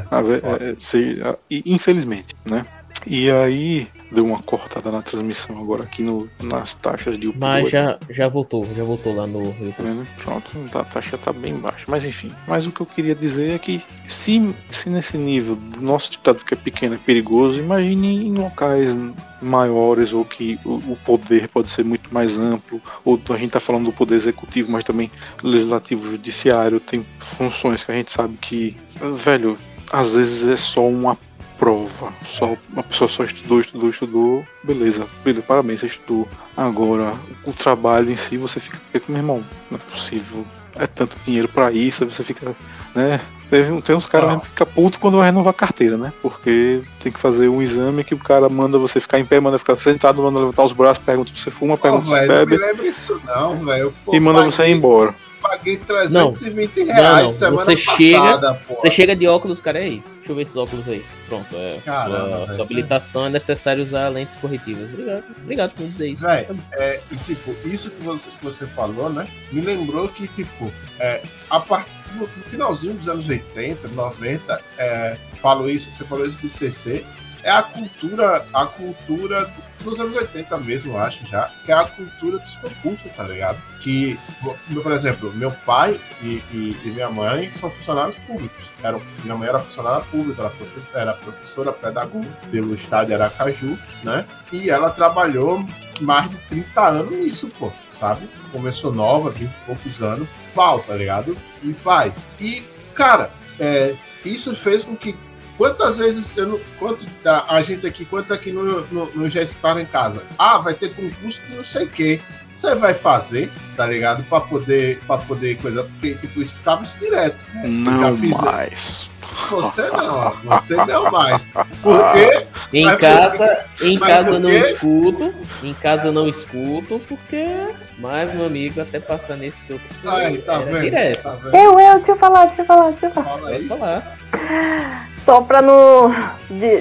É, é, se, infelizmente, né? E aí deu uma cortada na transmissão agora aqui no, nas taxas de upload. Mas já, já voltou, já voltou lá no YouTube. É, pronto, a taxa tá bem baixa. Mas enfim, mas o que eu queria dizer é que se, se nesse nível do nosso estado que é pequeno é perigoso, imagine em locais maiores ou que o, o poder pode ser muito mais amplo, ou a gente tá falando do poder executivo, mas também legislativo, judiciário, tem funções que a gente sabe que, velho, às vezes é só uma prova. Só, uma pessoa só estudou, estudou, estudou. Beleza, beleza, parabéns, você estudou. Agora, o trabalho em si, você fica, meu irmão, não é possível. É tanto dinheiro para isso, você fica, né? Teve, tem uns caras que ficam putos quando vai renovar a carteira, né? Porque tem que fazer um exame que o cara manda você ficar em pé, manda ficar sentado, manda levantar os braços, pergunta se você fuma, pergunta se você bebe. Não me lembra isso não, velho. E manda você ir embora paguei 320 não, reais não, não. semana você passada, chega, Você chega de óculos, cara, aí. Deixa eu ver esses óculos aí. Pronto, é. Caramba, sua, sua habilitação é necessário usar lentes corretivas. Obrigado, obrigado por dizer isso. Véi, é, e tipo, isso que você, que você falou, né? Me lembrou que, tipo, é, a partir no finalzinho dos anos 80, 90, é, falo isso, você falou isso de CC, é a cultura, a cultura dos anos 80 mesmo, eu acho já, que é a cultura dos concursos, tá ligado? Que, por exemplo, meu pai e, e, e minha mãe são funcionários públicos. Era, minha mãe era funcionária pública, era professora, era professora pedagoga pelo estado de Aracaju, né? E ela trabalhou mais de 30 anos nisso, pô, sabe? Começou nova, 20 e poucos anos, pau, tá ligado? E vai. E, cara, é, isso fez com que Quantas vezes eu não, quantos, a, gente aqui, quantos aqui não, não, não, já escutaram em casa? Ah, vai ter concurso de não sei o quê. Você vai fazer, tá ligado? Pra poder, pra poder coisa. Porque, tipo, escutava isso direto. Né? Não mais. Você não, você não mais. Porque. Em casa, em casa eu não escuto. Em casa eu não escuto, porque. Mas, meu amigo, até passar nesse que eu. Aí, tá vendo? Direto. Tá vendo? Eu, eu, deixa eu falar, deixa eu falar, deixa eu falar. Fala aí. Pode falar só para não de,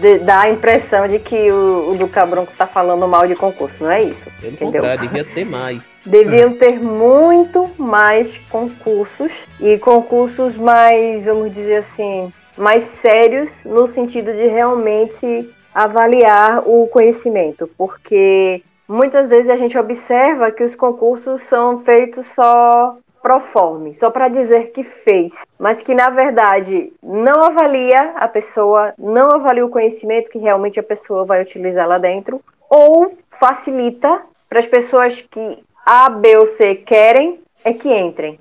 de, dar a impressão de que o, o Duca Bronco tá falando mal de concurso, não é isso? Pelo entendeu? contrário, devia ter mais. [laughs] Deviam ter muito mais concursos e concursos mais, vamos dizer assim, mais sérios no sentido de realmente avaliar o conhecimento, porque muitas vezes a gente observa que os concursos são feitos só pro forma, só para dizer que fez, mas que na verdade não avalia a pessoa, não avalia o conhecimento que realmente a pessoa vai utilizar lá dentro, ou facilita para as pessoas que A, B ou C querem é que entrem.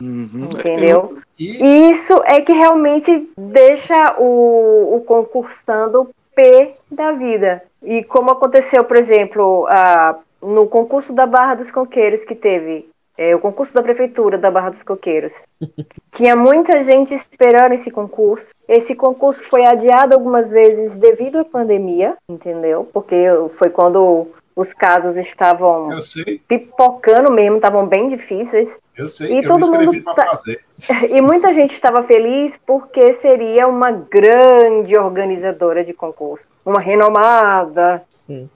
Uhum. Entendeu? Eu... E... Isso é que realmente deixa o, o concursando P da vida. E como aconteceu, por exemplo, a, no concurso da Barra dos Coqueiros que teve, é, o concurso da Prefeitura da Barra dos Coqueiros. [laughs] Tinha muita gente esperando esse concurso. Esse concurso foi adiado algumas vezes devido à pandemia, entendeu? Porque foi quando os casos estavam pipocando mesmo, estavam bem difíceis. Eu sei, e eu todo mundo tá... fazer. [laughs] E muita gente estava feliz porque seria uma grande organizadora de concurso, uma renomada. Hum.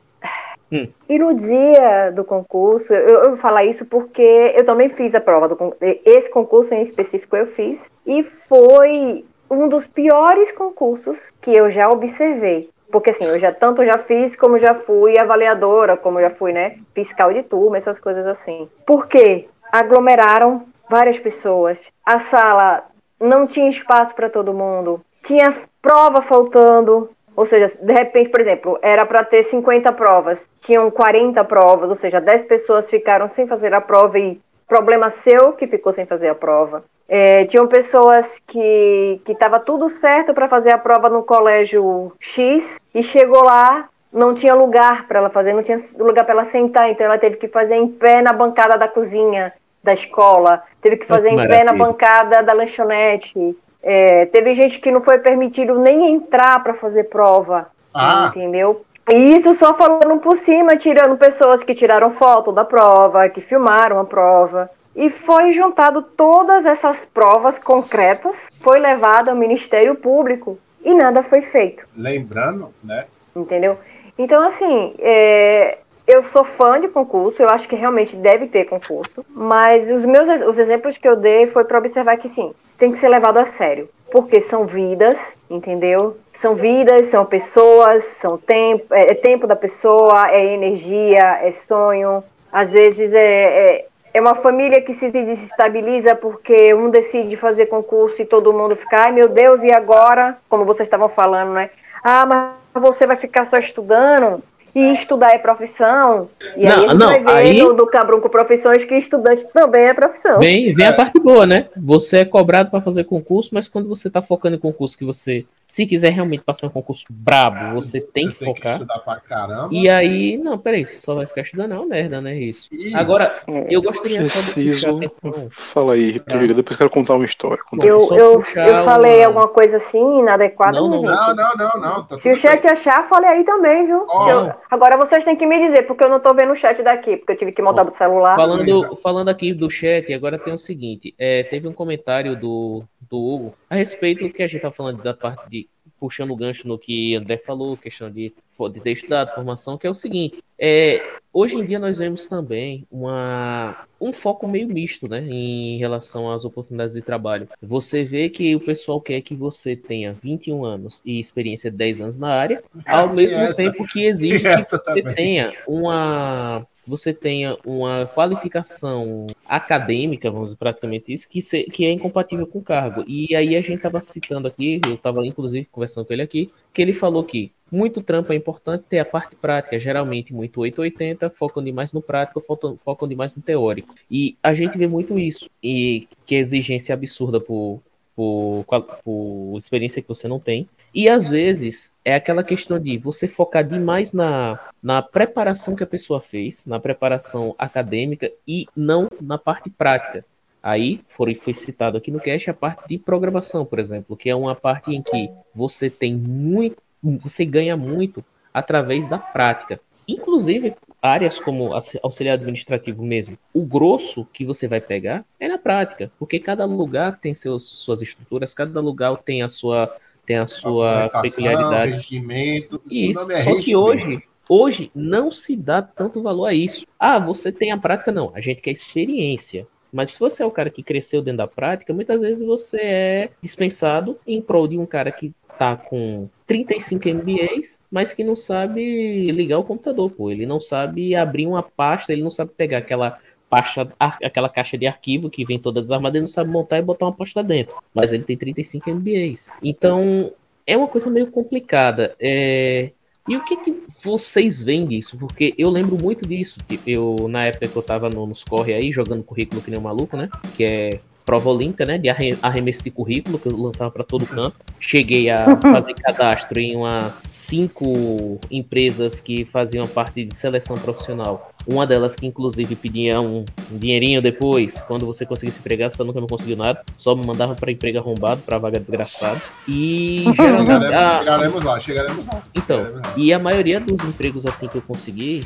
Hum. E no dia do concurso, eu, eu vou falar isso porque eu também fiz a prova do esse concurso em específico eu fiz e foi um dos piores concursos que eu já observei. Porque assim, eu já tanto já fiz como já fui avaliadora, como já fui, né, fiscal de turma, essas coisas assim. Por quê? aglomeraram várias pessoas. A sala não tinha espaço para todo mundo. Tinha prova faltando. Ou seja, de repente, por exemplo, era para ter 50 provas, tinham 40 provas, ou seja, 10 pessoas ficaram sem fazer a prova e problema seu que ficou sem fazer a prova. É, tinham pessoas que estava tudo certo para fazer a prova no colégio X e chegou lá, não tinha lugar para ela fazer, não tinha lugar para ela sentar, então ela teve que fazer em pé na bancada da cozinha da escola, teve que fazer em pé na bancada da lanchonete. É, teve gente que não foi permitido nem entrar para fazer prova, ah. entendeu? E isso só falando por cima, tirando pessoas que tiraram foto da prova, que filmaram a prova. E foi juntado todas essas provas concretas, foi levado ao Ministério Público e nada foi feito. Lembrando, né? Entendeu? Então, assim, é, eu sou fã de concurso, eu acho que realmente deve ter concurso, mas os meus os exemplos que eu dei foi para observar que sim, tem que ser levado a sério, porque são vidas, entendeu? São vidas, são pessoas, são tempo, é, é tempo da pessoa, é energia, é sonho. Às vezes é, é, é uma família que se desestabiliza porque um decide fazer concurso e todo mundo fica, ai meu Deus, e agora? Como vocês estavam falando, né? Ah, mas você vai ficar só estudando? E estudar é profissão. E não, aí a gente não, vai ver aí... do, do Cabrunco Profissões que estudante também é profissão. Vem, vem é. a parte boa, né? Você é cobrado para fazer concurso, mas quando você está focando em concurso que você, se quiser realmente passar um concurso brabo, você tem você que tem focar. Que estudar pra caramba. E aí, não, peraí, você só vai ficar estudando, não, merda, né? Isso. E... Agora, eu gostaria só de atenção. Fala aí, tá. depois quero contar uma história. Eu, eu, eu falei uma... alguma coisa assim, inadequada, não, não, não, não, não, não, tá Se o chat bem. achar, fale aí também, viu? Oh. Eu, Agora vocês têm que me dizer, porque eu não tô vendo o chat daqui, porque eu tive que mudar do celular. Falando, falando aqui do chat, agora tem o seguinte: é, teve um comentário do, do Hugo a respeito do que a gente tá falando da parte de puxando o gancho no que André falou, questão de, de ter estudado, formação, que é o seguinte: é, hoje em dia nós vemos também uma, um foco meio misto né, em relação às oportunidades de trabalho. Você vê que o pessoal quer que você tenha 21 anos e experiência de 10 anos na área, ao mesmo essa, tempo que exige [laughs] que você também. tenha uma você tenha uma qualificação acadêmica, vamos dizer praticamente isso, que, se, que é incompatível com o cargo. E aí a gente estava citando aqui, eu estava inclusive conversando com ele aqui, que ele falou que muito trampo é importante ter a parte prática, geralmente muito 880, focam demais no prático, focam, demais no teórico. E a gente vê muito isso, e que é exigência absurda por, por, por experiência que você não tem. E às vezes é aquela questão de você focar demais na, na preparação que a pessoa fez, na preparação acadêmica e não na parte prática. Aí foi, foi citado aqui no cast a parte de programação, por exemplo, que é uma parte em que você tem muito, você ganha muito através da prática. Inclusive, áreas como auxiliar administrativo mesmo, o grosso que você vai pegar é na prática, porque cada lugar tem seus, suas estruturas, cada lugar tem a sua tem a sua a peculiaridade. Regimento, isso. É Só que hoje, hoje não se dá tanto valor a isso. Ah, você tem a prática não, a gente quer experiência. Mas se você é o cara que cresceu dentro da prática, muitas vezes você é dispensado em prol de um cara que tá com 35 MBAs, mas que não sabe ligar o computador, pô. Ele não sabe abrir uma pasta, ele não sabe pegar aquela pasta, aquela caixa de arquivo que vem toda desarmada, ele não sabe montar e botar uma pasta dentro. Mas ele tem 35 MBAs. Então, é uma coisa meio complicada. É... E o que, que vocês veem disso? Porque eu lembro muito disso. Eu, na época que eu tava no, nos corre aí, jogando currículo que nem um maluco, né? Que é prova olímpica, né, de arremesso de currículo, que eu lançava para todo canto. Cheguei a [laughs] fazer cadastro em umas cinco empresas que faziam parte de seleção profissional uma delas que inclusive pedia um, dinheirinho depois, quando você conseguisse empregar, você nunca não conseguiu nada, só me mandava para emprego arrombado, para vaga desgraçada. E [laughs] geralmente, chegaremos, chegaremos lá, chegaremos lá. Então, chegaremos lá. e a maioria dos empregos assim que eu consegui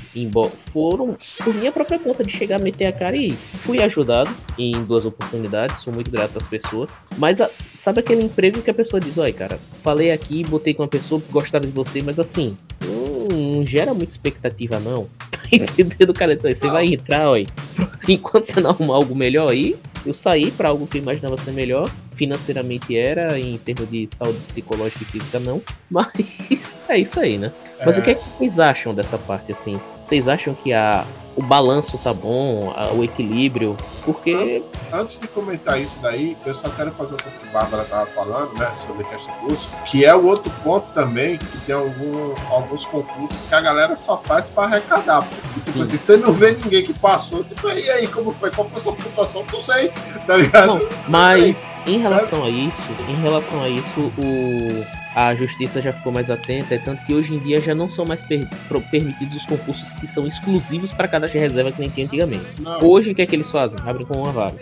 foram por minha própria conta de chegar, meter a cara e fui ajudado em duas oportunidades, sou muito grato às pessoas. Mas a, sabe aquele emprego que a pessoa diz, olha, cara, falei aqui, botei com uma pessoa que gostaram de você, mas assim, não, não gera muita expectativa não. [laughs] Entendeu, cara? Isso aí, você vai entrar, ó. [laughs] Enquanto você não arrumar algo melhor aí, eu saí para algo que eu imaginava ser melhor. Financeiramente era, em termos de saúde psicológica e física, não. [laughs] Mas é isso aí, né? Mas é... o que, é que vocês acham dessa parte, assim? Vocês acham que a, o balanço tá bom, a, o equilíbrio? Porque. Antes de comentar isso daí, eu só quero fazer o que a Bárbara tava falando, né? Sobre questão curso, que é o outro ponto também, que tem algum, alguns concursos que a galera só faz para arrecadar. Porque, tipo assim, você não vê ninguém que passou, tipo, e aí, como foi? Qual foi a sua pontuação? Não sei, tá ligado? Não, mas em relação a isso, em relação a isso, o a justiça já ficou mais atenta, é tanto que hoje em dia já não são mais per permitidos os concursos que são exclusivos para de reserva que nem tinha antigamente. Não. Hoje o que é que eles fazem? Abrem com uma vaga.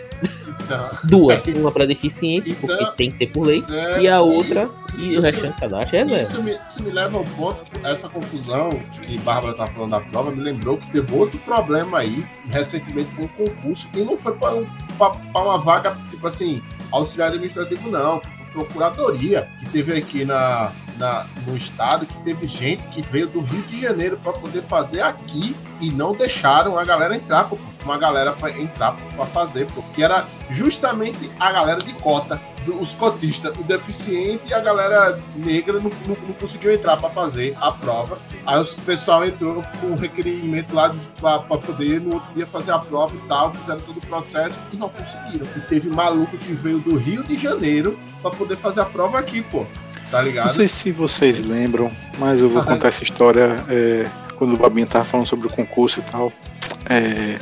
Então, Duas, uma para deficiente, então, porque tem que ter por lei, é, e a outra, e, e o restante cadastro é reserva. Isso me, isso me leva ao ponto que essa confusão que Bárbara tá falando da prova me lembrou que teve outro problema aí, recentemente com o concurso, e não foi para uma vaga, tipo assim, auxiliar administrativo, não, foi procuradoria que teve aqui na, na, no estado, que teve gente que veio do Rio de Janeiro para poder fazer aqui e não deixaram a galera entrar, uma galera para entrar para fazer, porque era justamente a galera de cota, os cotistas, o deficiente e a galera negra não, não, não conseguiu entrar para fazer a prova. Aí o pessoal entrou com um requerimento lá para poder no outro dia fazer a prova e tal, fizeram todo o processo e não conseguiram. E teve maluco que veio do Rio de Janeiro para poder fazer a prova aqui, pô. Tá ligado? Não sei se vocês lembram, mas eu vou ah, contar essa história é, quando o Babinho tava falando sobre o concurso e tal. É,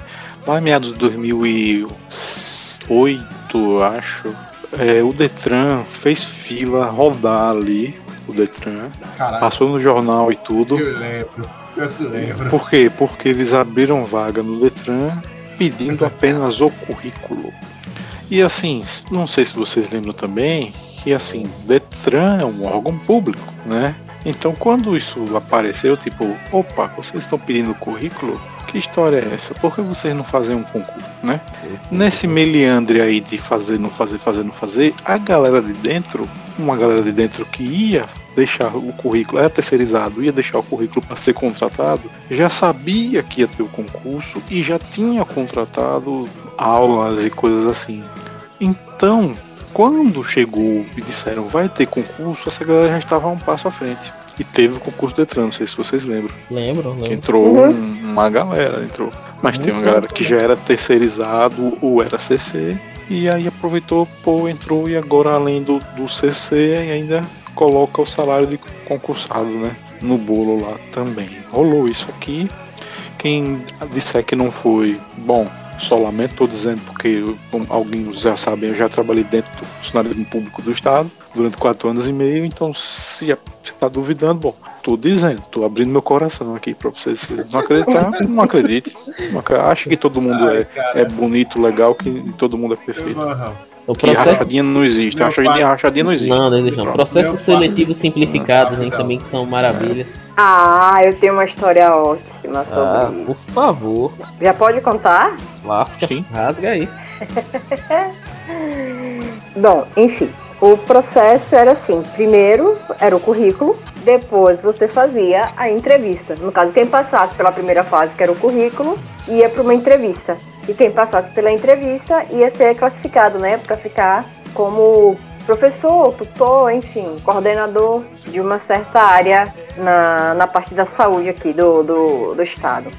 lá em meados de 2008, acho, é, o Detran fez fila rodar ali. O Detran Caraca. passou no jornal e tudo. Eu lembro, eu lembro. Por quê? Porque eles abriram vaga no Detran pedindo apenas o currículo. E assim, não sei se vocês lembram também que assim, Detran é um órgão público, né? Então quando isso apareceu, tipo, opa, vocês estão pedindo currículo? Que história é essa? Por que vocês não fazem um concurso, né? Nesse meliandre aí de fazer, não fazer, fazer, não fazer, a galera de dentro, uma galera de dentro que ia deixar o currículo, era terceirizado, ia deixar o currículo para ser contratado, já sabia que ia ter o concurso e já tinha contratado aulas e coisas assim. Então, quando chegou e disseram vai ter concurso, essa galera já estava um passo à frente. E teve o concurso Detran, não sei se vocês lembram. Lembro, lembro. Entrou uhum. uma galera, entrou. Mas tem uma galera que já era terceirizado ou era CC. E aí aproveitou, pô, entrou e agora além do, do CC ainda coloca o salário de concursado, né? No bolo lá também. Rolou isso aqui. Quem disser que não foi, bom, só lamento, estou dizendo porque como alguns já sabem, eu já trabalhei dentro do funcionalismo público do Estado durante quatro anos e meio, então se está duvidando, bom, estou dizendo, estou abrindo meu coração aqui para vocês. Não acreditar, não acredite. Acho que todo mundo é, é bonito, legal, que todo mundo é perfeito. O processo... rachadinha não existe. Rachadinha, rachadinha não existe. Não, não existe. Não. Processos seletivos simplificados hein, também que são maravilhas. Ah, eu tenho uma história ótima sobre ah, isso. Por favor. Já pode contar? Lasca. Sim. Rasga aí. [laughs] Bom, enfim. O processo era assim: primeiro era o currículo, depois você fazia a entrevista. No caso, quem passasse pela primeira fase, que era o currículo, ia para uma entrevista. E quem passasse pela entrevista ia ser classificado, né, para ficar como professor, tutor, enfim, coordenador de uma certa área na, na parte da saúde aqui do, do, do estado.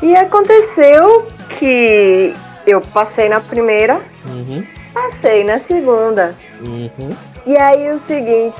E aconteceu que eu passei na primeira, Uhum, passei na segunda. uhum. E aí o seguinte,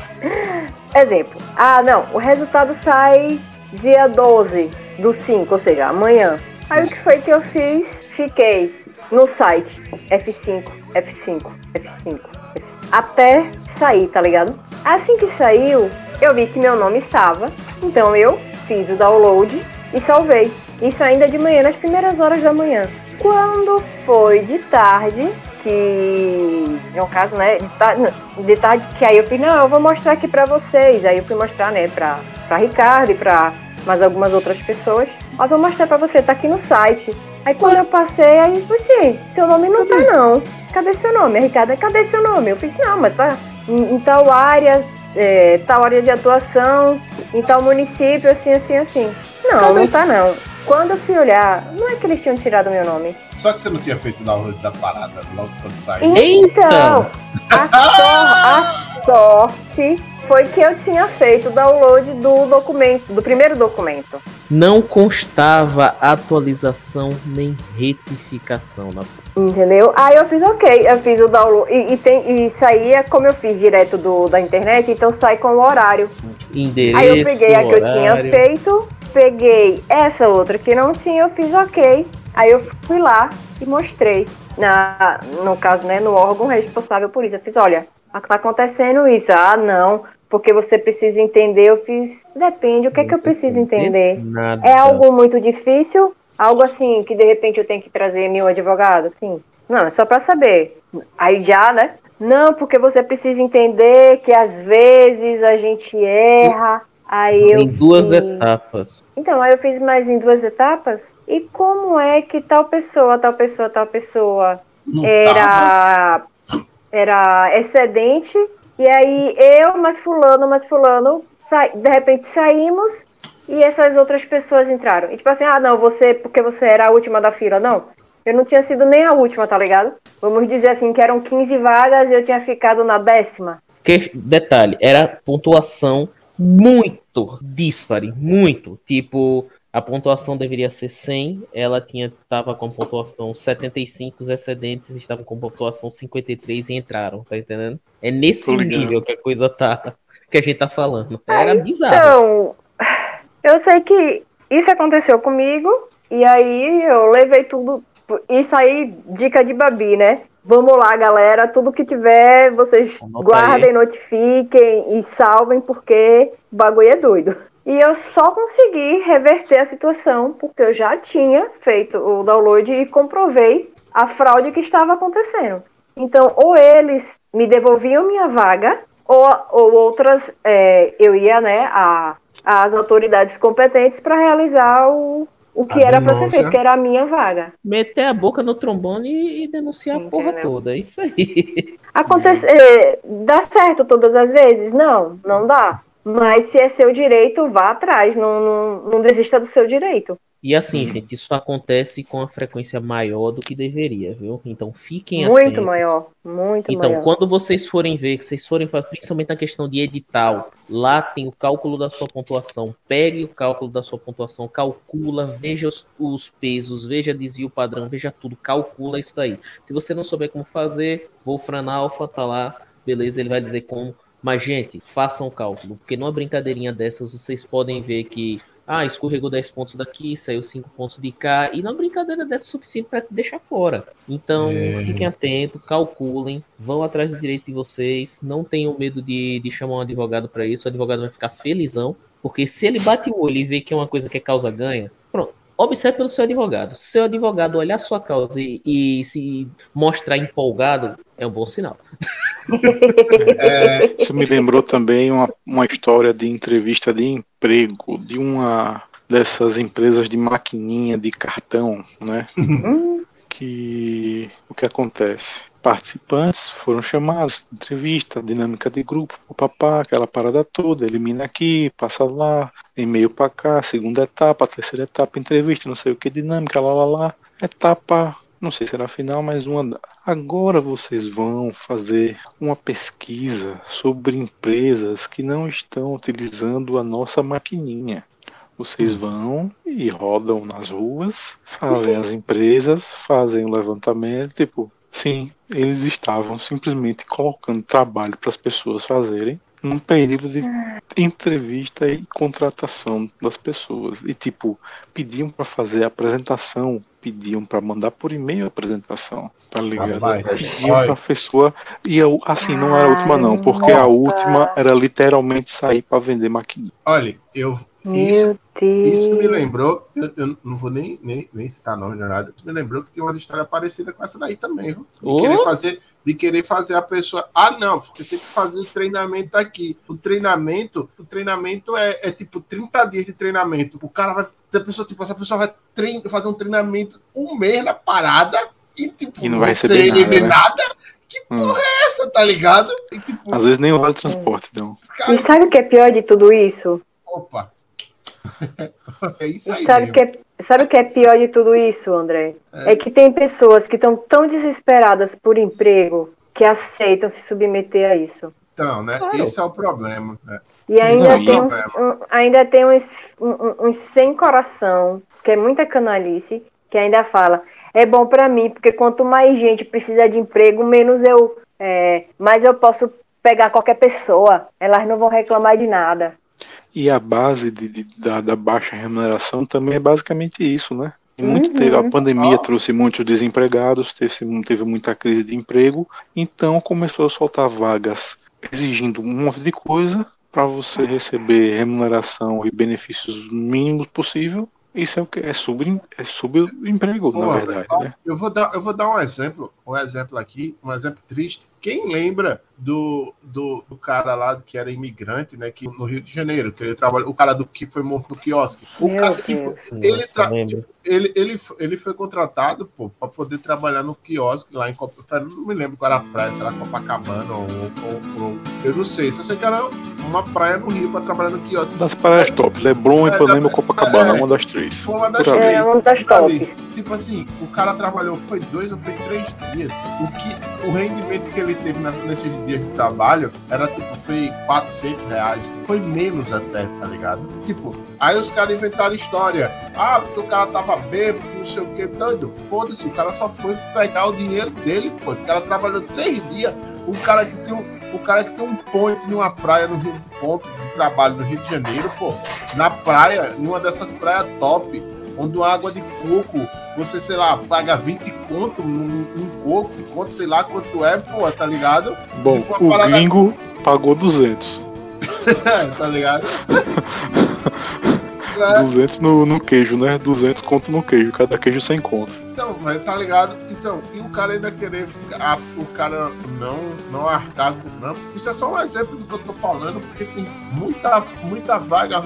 exemplo, ah não, o resultado sai dia 12 do 5, ou seja, amanhã. Aí o que foi que eu fiz? Fiquei no site F5, F5, F5, F5, até sair, tá ligado? Assim que saiu, eu vi que meu nome estava, então eu fiz o download e salvei. Isso ainda de manhã, nas primeiras horas da manhã. Quando foi de tarde, que é um caso, né, de tarde, de tarde que aí eu fiz, não, eu vou mostrar aqui pra vocês. Aí eu fui mostrar, né, pra, pra Ricardo e pra mais algumas outras pessoas. Ó, vou mostrar pra você, tá aqui no site. Aí quando eu passei, aí, puxi, seu nome não tá não. Cadê seu nome? A Ricardo, cadê seu nome? Eu fiz, não, mas tá em, em tal área, é, tal área de atuação, em tal município, assim, assim, assim. Não, não tá não. Quando eu fui olhar, não é que eles tinham tirado meu nome. Só que você não tinha feito download da parada logo quando saiu. Então, a, sor- a [laughs] sorte foi que eu tinha feito o download do documento, do primeiro documento. Não constava atualização nem retificação na Entendeu? Aí eu fiz ok, eu fiz o download. E, e, tem, e saía como eu fiz direto do, da internet, então sai com o horário. endereço. Aí eu peguei a que eu tinha feito, peguei essa outra que não tinha, eu fiz ok. Aí eu fui lá e mostrei. Na, no caso, né, no órgão responsável por isso. Eu fiz, olha, tá acontecendo isso. Ah, não, porque você precisa entender. Eu fiz, depende, o que é que eu preciso entender? Nada. É algo muito difícil? Algo assim que de repente eu tenho que trazer meu advogado? Sim. Não, é só pra saber. Aí já, né? Não, porque você precisa entender que às vezes a gente erra. Aí eu Em duas fiz- etapas. Então, aí eu fiz mais em duas etapas. E como é que tal pessoa, tal pessoa, tal pessoa Não tava. era, era excedente? E aí eu, mais fulano, mais fulano, de repente saímos e essas outras pessoas entraram. E tipo assim, ah, não, você, porque você era a última da fila, não. Eu não tinha sido nem a última, tá ligado? Vamos dizer assim, que eram 15 vagas e eu tinha ficado na décima. Que, detalhe, era pontuação muito dispare, muito. Tipo, a pontuação deveria ser 100, ela tinha tava com pontuação 75, os excedentes estavam com pontuação 53 e entraram, tá entendendo? É nesse nível que a coisa tá, que a gente tá falando. Era bizarro. Então, eu sei que isso aconteceu comigo, e aí eu levei tudo. Isso aí, dica de Babi, né? Vamos lá, galera. Tudo que tiver, vocês Anota guardem, notifiquem e salvem, porque o bagulho é doido. E eu só consegui reverter a situação porque eu já tinha feito o download e comprovei a fraude que estava acontecendo. Então, ou eles me devolviam minha vaga, ou, ou outras, é, eu ia né, a, às autoridades competentes para realizar o, o que A era para ser feito, que era a minha vaga. Meter a boca no trombone e denunciar a porra Entendeu? toda. É isso aí. Acontece, é, dá certo todas as vezes? Não, não dá. Mas se é seu direito, vá atrás, não, não, não desista do seu direito. E assim, gente, isso acontece com a frequência maior do que deveria, viu? Então fiquem Muito atentos. maior, muito Então, maior. quando vocês forem ver, que vocês forem fazer, principalmente na questão de edital, lá tem o cálculo da sua pontuação. Pegue o cálculo da sua pontuação, calcula, veja os, os pesos, veja desvio padrão, veja tudo, calcula isso daí. Se você não souber como fazer, Wolfram Alpha tá lá, beleza, ele vai dizer como. Mas, gente, façam o cálculo, porque numa brincadeirinha dessas vocês podem ver que, ah, escorregou 10 pontos daqui, saiu 5 pontos de cá, e na brincadeira dessa é suficiente para te deixar fora. Então, É. fiquem atentos, calculem, vão atrás do direito de vocês, não tenham medo de, de chamar um advogado para isso, o advogado vai ficar felizão, porque se ele bate o olho e vê que é uma coisa que é causa ganha, pronto. Observe pelo seu advogado. Se seu advogado olhar a sua causa e, e se mostrar empolgado, é um bom sinal. [laughs] É, Isso me lembrou também uma, uma história de entrevista de emprego de uma dessas empresas de maquininha de cartão, né? Hum, Que o que acontece? Participantes foram chamados, entrevista, dinâmica de grupo, papá, aquela parada toda, elimina aqui, passa lá, e-mail para cá, segunda etapa, terceira etapa, entrevista, não sei o que, dinâmica, lá lá lá. Etapa não sei se era final, mas uma. Agora vocês vão fazer uma pesquisa sobre empresas que não estão utilizando a nossa maquininha. Vocês vão e rodam nas ruas, fazem as empresas, fazem o levantamento, tipo, sim, eles estavam simplesmente colocando trabalho para as pessoas fazerem num período de entrevista e contratação das pessoas. E tipo, pediam para fazer a apresentação, pediam para mandar por e-mail a apresentação, tá ligado? Rapaz, pediam olha. pra pessoa e eu, assim não era a última não, porque a última era literalmente sair para vender maquininha. Olha, eu. Isso, Deus. isso me lembrou. Eu, eu não vou nem, nem, nem citar nome nem nada. Isso me lembrou que tem umas histórias parecidas com essa daí também, viu? De, querer fazer, de querer fazer a pessoa. Ah, não, você tem que fazer o treinamento aqui. O treinamento, o treinamento é, é tipo 30 dias de treinamento. O cara vai. A pessoa, tipo, essa pessoa vai trein, fazer um treinamento um mês na parada e, tipo, E não vai receber nada, né? nada. Que Hum. porra é essa, tá ligado? E, tipo, Às vezes nem vale transporte, não. cara, E sabe o que é pior de tudo isso? opa. [laughs] é isso E aí. sabe o que é, sabe que é pior de tudo isso, André? É, que tem pessoas que estão tão desesperadas por emprego que aceitam se submeter a isso. Então, né? Claro. Esse é o problema. né? E ainda Sim. tem, uns, um, ainda tem uns, um, uns sem coração, que é muita canalice, que ainda fala, é bom pra mim, porque quanto mais gente precisa de emprego, menos eu, é, mais eu posso pegar qualquer pessoa. Elas não vão reclamar de nada. E a base de, de- da, da baixa remuneração também é basicamente isso, né? Muito Uhum. teve, a pandemia Ó. trouxe muitos desempregados, teve, teve muita crise de emprego, então começou a soltar vagas exigindo um monte de coisa para você receber remuneração e benefícios mínimos possível. Isso é o que é sub é subemprego, na verdade, né? Eu vou dar, eu vou dar um exemplo, um exemplo aqui, um exemplo triste. Quem lembra do, do, do cara lá que era imigrante, né? Que no Rio de Janeiro, que ele trabalha, o cara do que foi morto no quiosque. O Meu cara, Deus. tipo, ele, tra- lembro. ele, ele, ele foi contratado, pô, pra poder trabalhar no quiosque lá em Copacabana. Não me lembro qual era a praia, se era Copacabana ou, ou, ou- Eu não sei. Só sei que era uma praia no Rio pra trabalhar no quiosque. Das praias top, Leblon, É, Ipanema e é, Copacabana, é. uma das três. Foi uma das três. É uma das tops. Tipo assim, o cara trabalhou foi dois ou foi três dias. O que o rendimento que ele teve nas- nesses dias de trabalho era tipo foi 400 reais. Foi menos até, tá ligado? Tipo, aí os caras inventaram história. Ah, porque o cara tava bêbado, não sei o que, doido. Foda-se, o cara só foi pegar o dinheiro dele, pô. O cara trabalhou três dias. O cara que tem um o cara que tem um point numa praia no Rio ponto de trabalho no Rio de Janeiro, pô, na praia, numa dessas praias top, uma água de coco, você, sei lá, paga 20 conto num, num coco, conto, sei lá quanto é, pô, tá ligado? Bom, Tipo, o parada- gringo pagou 200. [laughs] tá ligado? [laughs] É, 200 no, no queijo, né? 200 conto no queijo, cada queijo sem conto. então, mas tá ligado? Então, e o cara ainda querer ficar, o cara não, não arcar com não. Isso é só um exemplo do que eu tô falando, porque tem muita, muita vaga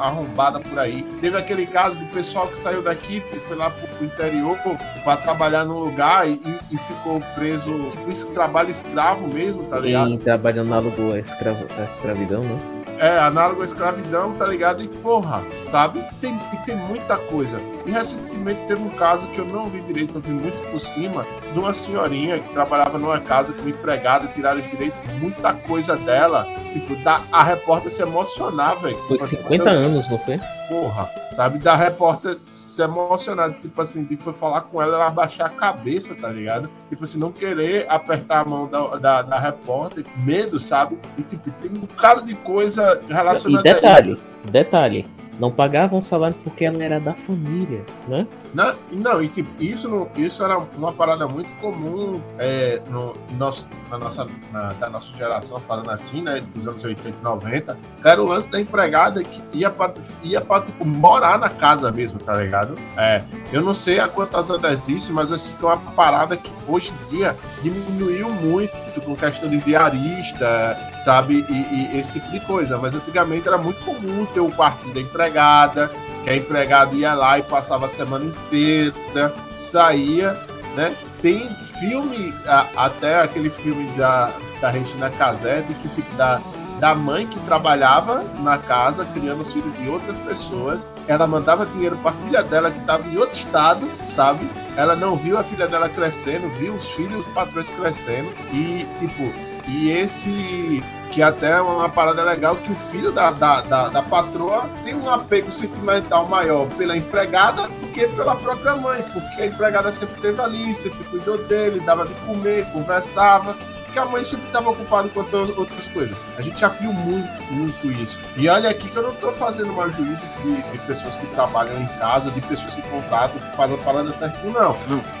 arrombada por aí. Teve aquele caso do pessoal que saiu daqui e foi lá pro, pro interior pra trabalhar num lugar e, e- ficou preso, tipo, esse trabalho escravo mesmo, tá ligado? E trabalhando na alugo a, escravo, a escravidão, né? É, análogo à escravidão, tá ligado? E porra, sabe? Tem, e tem muita coisa. E recentemente teve um caso que eu não vi direito, eu vi muito por cima, de uma senhorinha que trabalhava numa casa como empregada, tiraram os direitos, muita coisa dela. Tipo, da, a repórter se emocionar, velho. Foi Tipo assim, 50 anos, não foi? Porra, sabe? Da repórter se emocionar, tipo assim, de foi falar com ela, ela abaixar a cabeça, tá ligado? Tipo assim, não querer apertar a mão da, da, da repórter, medo, sabe? E tipo, tem um bocado de coisa E relacionada a detalhe, isso. detalhe, não pagavam salário porque ela era da família, né? Não, não, e tipo, isso, isso era uma parada muito comum é, no, nosso, na nossa, na, da nossa geração, falando assim, né? Dos anos 80 e 90, que era o lance da empregada que ia pra, ia pra tipo, morar na casa mesmo, tá ligado? É, eu não sei há quantas anos isso, mas é uma parada que hoje em dia diminuiu muito com questão de diarista, sabe? E, e esse tipo de coisa. Mas antigamente era muito comum ter o quartinho da empregada, que a empregada ia lá e passava a semana inteira, saía, né? Tem filme, até aquele filme da, da Regina Casé, que tipo, da, da mãe que trabalhava na casa, criando os filhos de outras pessoas. Ela mandava dinheiro para a filha dela que estava em outro estado, sabe? Ela não viu a filha dela crescendo, viu os filhos, os patrões crescendo. E, tipo, e esse que até é uma parada legal que o filho da, da, da, da, patroa tem um apego sentimental maior pela empregada do que pela própria mãe, porque a empregada sempre esteve ali, sempre cuidou dele, dava de comer, conversava. Porque a mãe sempre estava ocupada com outras coisas. A gente já viu muito, muito isso. E olha aqui que eu não estou fazendo mais juízo de, de, pessoas que trabalham em casa, de pessoas que contratam, que fazem a parada certinho, não.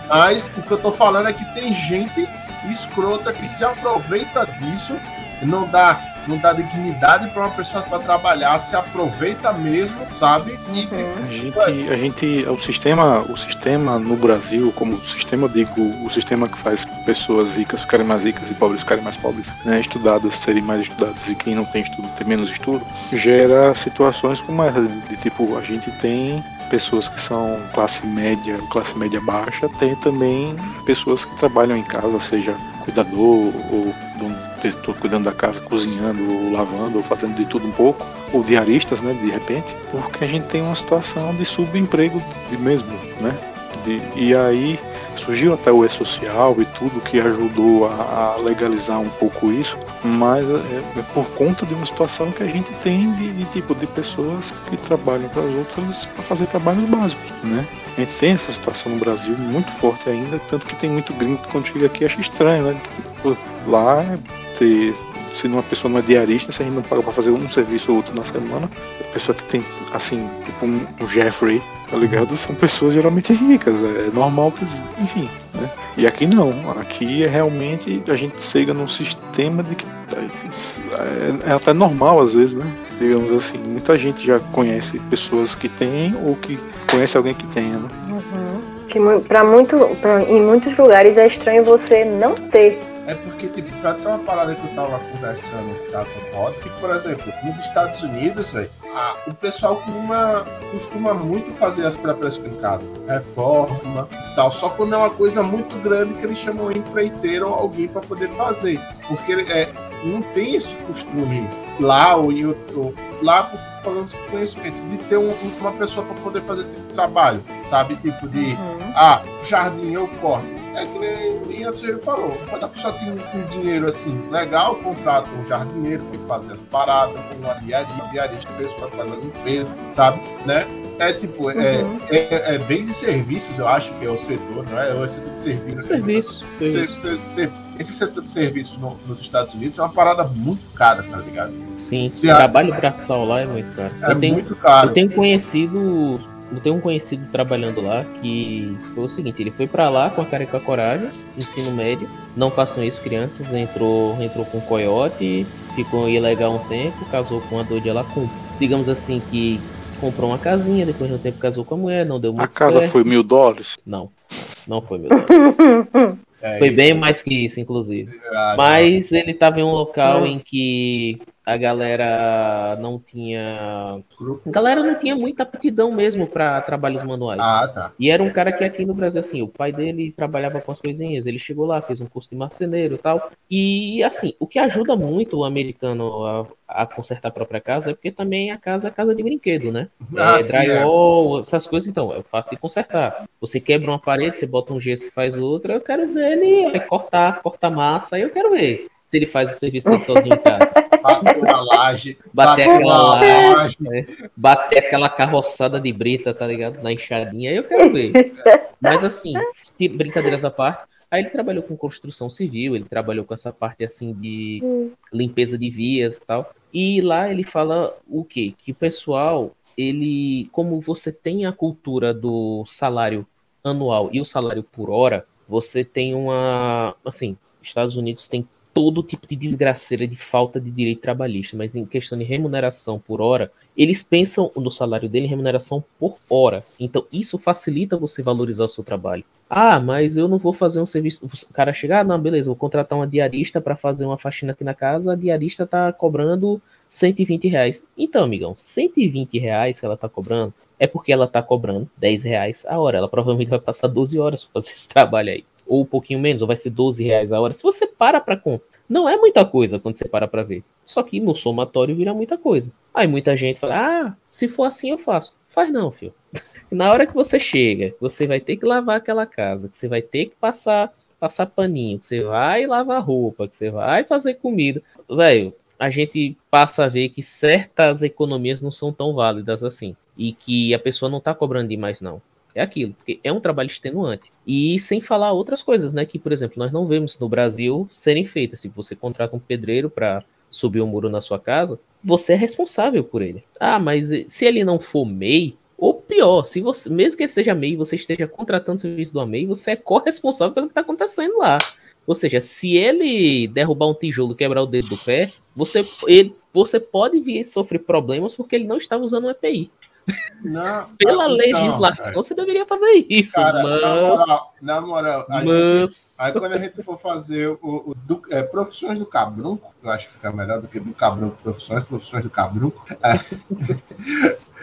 Mas o que eu estou falando é que tem gente escrota que se aproveita disso não dá não dá dignidade para uma pessoa para trabalhar, se aproveita mesmo, sabe? E, a gente, a gente, o sistema, o sistema no Brasil, como o sistema, digo, o sistema que faz pessoas ricas ficarem mais ricas e pobres ficarem mais pobres, né, estudadas serem mais estudadas e quem não tem estudo ter menos estudo, gera situações como essa, de tipo, a gente tem pessoas que são classe média, classe média baixa, tem também pessoas que trabalham em casa, seja cuidador ou estou cuidando da casa, cozinhando, ou lavando, ou fazendo de tudo um pouco, ou diaristas, né, de repente, porque a gente tem uma situação de subemprego de mesmo, né? De, e aí surgiu até o e-social e tudo que ajudou a, a, legalizar um pouco isso, mas é, é, por conta de uma situação que a gente tem de, de tipo de pessoas que trabalham para as outras para fazer trabalhos básicos, né? Tem essa situação no Brasil muito forte ainda, tanto que tem muito gringo que quando chega aqui acha estranho, né? Tipo, lá ter se uma pessoa não é diarista, se a gente não paga pra fazer um serviço ou outro na semana, a pessoa que tem, assim, tipo um, um Jeffrey, tá ligado? São pessoas geralmente ricas, é normal, enfim, né? E aqui não, aqui é realmente a gente chega num sistema de que é, é até normal às vezes, né? Digamos assim, muita gente já conhece pessoas que têm ou que conhece alguém que tenha, né? Uhum. Que pra muito, pra, em muitos lugares é estranho você não ter é porque, tipo, foi até uma parada que eu tava conversando tá, com o Rod, que, por exemplo, nos Estados Unidos, véio, a, o pessoal costuma, costuma muito fazer as próprias em casa. Reforma e tal. Só quando é uma coisa muito grande que eles chamam um empreiteiro ou alguém para poder fazer. Porque é, não tem esse costume lá ou em outro. Lá, falando de conhecimento, de ter um, uma pessoa para poder fazer esse tipo de trabalho, sabe? Tipo de, uhum. ah, jardim eu corto é que nem antes ele falou, quando a pessoa tem um, dinheiro assim legal, contrata um jardineiro que faz as paradas, uma diaria, diarista, pessoa que faz a limpeza, sabe? Né? É tipo, é, uhum. é, é, é, bens e serviços, eu acho que é o setor, não é? É o setor de serviços. Serviço. Esse setor de serviços no, nos Estados Unidos é uma parada muito cara, tá ligado? Sim, esse trabalho braçal lá é muito caro. É tenho, muito caro. Eu tenho conhecido eu tenho um conhecido trabalhando lá que foi o seguinte, ele foi para lá com a cara e com a coragem, ensino médio. Não façam isso, crianças. Entrou, entrou com um coiote, ficou ilegal um tempo, casou com a doida lá com, digamos assim, que comprou uma casinha, depois de um tempo casou com a mulher, não deu muito A casa certo. foi mil dólares? Não, não foi mil dólares. [laughs] É, foi bem mais que isso, inclusive. Ah, Mas ele estava em um local em que a galera não tinha. A galera não tinha muita aptidão mesmo para trabalhos manuais. Ah, tá. E era um cara que aqui no Brasil, assim, o pai dele trabalhava com as coisinhas, ele chegou lá, fez um curso de marceneiro e tal. E, assim, o que ajuda muito o americano a, a consertar a própria casa é porque também a casa é casa de brinquedo, né? Ah, é, drywall, é. essas coisas, então, é fácil de consertar. Você quebra uma parede, você bota um gesso e faz outra, eu quero ver ele cortar, cortar massa, aí eu quero ver se ele faz o serviço dele sozinho em casa. Bater a laje. Bater aquela laje. Né? Bater aquela carroçada de brita, tá ligado? Na enxadinha, eu quero ver. Mas assim, brincadeiras à parte, aí ele trabalhou com construção civil, ele trabalhou com essa parte assim de limpeza de vias e tal. E lá ele fala o quê? Que o pessoal, ele, como você tem a cultura do salário anual e o salário por hora, você tem uma, assim, Estados Unidos tem todo tipo de desgraceira de falta de direito trabalhista, mas em questão de remuneração por hora, eles pensam no salário dele em remuneração por hora. Então isso facilita você valorizar o seu trabalho. Ah, mas eu não vou fazer um serviço. O cara chegar, ah, não, beleza, vou contratar uma diarista para fazer uma faxina aqui na casa, a diarista tá cobrando 120 reais. Então, amigão, 120 reais que ela tá cobrando é porque ela tá cobrando 10 reais a hora. Ela provavelmente vai passar 12 horas pra fazer esse [laughs] trabalho aí. Ou um pouquinho menos, ou vai ser 12 reais a hora. Se você para para contar, não é muita coisa quando você para para ver. Só que no somatório vira muita coisa. Aí muita gente fala, ah, se for assim eu faço. Faz não, filho. [laughs] Na hora que você chega, você vai ter que lavar aquela casa, que você vai ter que passar passar paninho, que você vai lavar roupa, que você vai fazer comida. Velho, a gente passa a ver que certas economias não são tão válidas assim. E que a pessoa não tá cobrando demais, não. É aquilo, porque é um trabalho extenuante. E sem falar outras coisas, né? Que, por exemplo, nós não vemos no Brasil serem feitas. Se você contrata um pedreiro para subir um muro na sua casa, você é responsável por ele. Ah, mas se ele não for MEI, ou pior, se você, mesmo que ele seja MEI, você esteja contratando o serviço do MEI, você é corresponsável pelo que está acontecendo lá. Ou seja, se ele derrubar um tijolo, quebrar o dedo do pé, você, ele, você pode vir sofrer problemas porque ele não estava usando um EPI. Não, Pela então, legislação, cara, você deveria fazer isso, cara, mas... na moral, na moral a gente, mas... aí quando a gente for fazer o, o do- é, profissões do cabrunco, eu acho que fica melhor do que do cabrunco, profissões, profissões do cabrunco.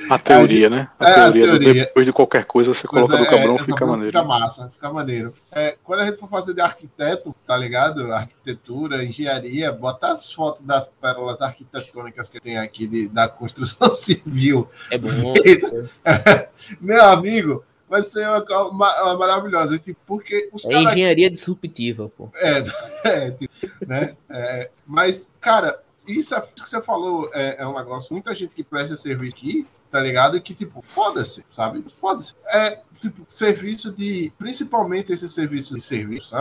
A teoria, né? A É, a teoria, do- teoria. depois de qualquer coisa, você coloca é, do cabrão, é, fica maneiro. Fica massa, fica maneiro. É, quando a gente for fazer de arquiteto, tá ligado? Arquitetura, engenharia, bota as fotos das pérolas arquitetônicas que tem aqui de, da construção [laughs] civil. É bom. [laughs] Meu amigo, vai ser uma, uma, uma maravilhosa. Tipo, porque os É caras engenharia disruptiva, pô. É, [laughs] é, tipo, né? É, mas, cara, isso, é, que você falou é, é um negócio. Muita gente que presta serviço aqui, tá ligado? Que, tipo, foda-se, sabe? Foda-se. É, tipo, serviço de. Principalmente esse serviço de serviço,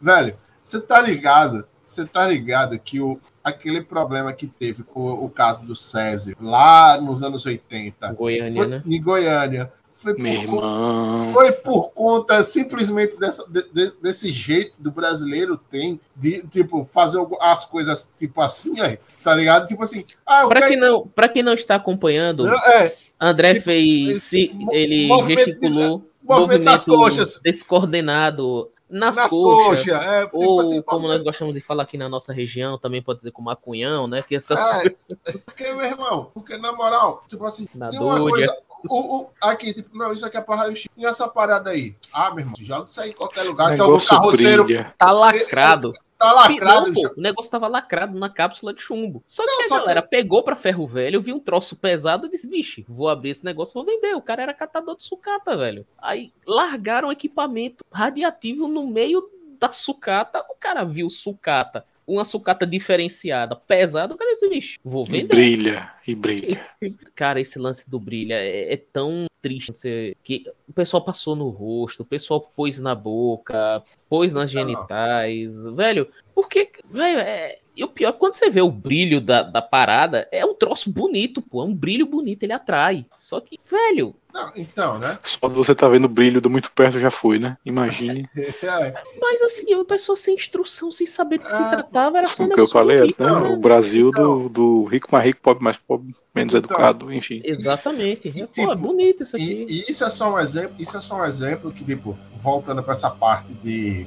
velho, você tá ligado? Você tá ligado que o, aquele problema que teve com o, caso do Césio lá nos anos 80, Goiânia, foi, né? em Goiânia, foi por Meu conta irmão. foi por conta simplesmente dessa, de- de- desse jeito do brasileiro tem de, tipo, fazer as coisas tipo assim, aí, tá ligado? Tipo assim, ah, Pra quero- quem, não, quem não está acompanhando, é, André Tipo, fez. esse ele movimento de- gesticulou. movimento nas coxas. Descoordenado nas, nas coxas. coxas, é, tipo Ou, assim, como nós gostamos de falar aqui na nossa região, também pode dizer com macunhão, né? Que essas É, porque, meu irmão, porque na moral, tipo assim, Na tem uma dúvida. coisa. O, o- aqui, tipo, não, isso aqui é pra raio-x. E essa parada aí? Ah, meu irmão, joga isso aí em qualquer lugar, que é o carroceiro brilha. tá lacrado. Tá lacrado. Não, pô, o negócio tava lacrado na cápsula de chumbo. Só que Não, a só que- galera pegou pra ferro velho, viu um troço pesado e disse: Vixe, vou abrir esse negócio, vou vender. O cara era catador de sucata, velho. Aí largaram equipamento radiativo no meio da sucata. O cara viu sucata, uma sucata diferenciada, pesada. O cara disse: Vixe, vou E vender. brilha, e brilha. [laughs] Cara, esse lance do brilha é, é tão triste. você- que o pessoal passou no rosto, o pessoal pôs na boca, pôs nas Não. genitais. Velho, porque, velho, é. E o pior, quando você vê o brilho da, da parada, é um troço bonito, pô. É um brilho bonito, ele atrai. Só que, velho, Não, então, né? Só de você tá vendo o brilho do muito perto já foi, né? Imagine. [laughs] É, mas assim, a pessoa sem instrução, sem saber do que se Ah, tratava, era só um o que eu falei, bonito, né? né? O Brasil Então. do, do rico mais rico, pobre mais pobre, menos Então. educado, enfim. Exatamente. E, Pô, tipo, é bonito isso aqui. E, e isso é só um exemplo, isso é só um exemplo que, tipo, voltando para essa parte de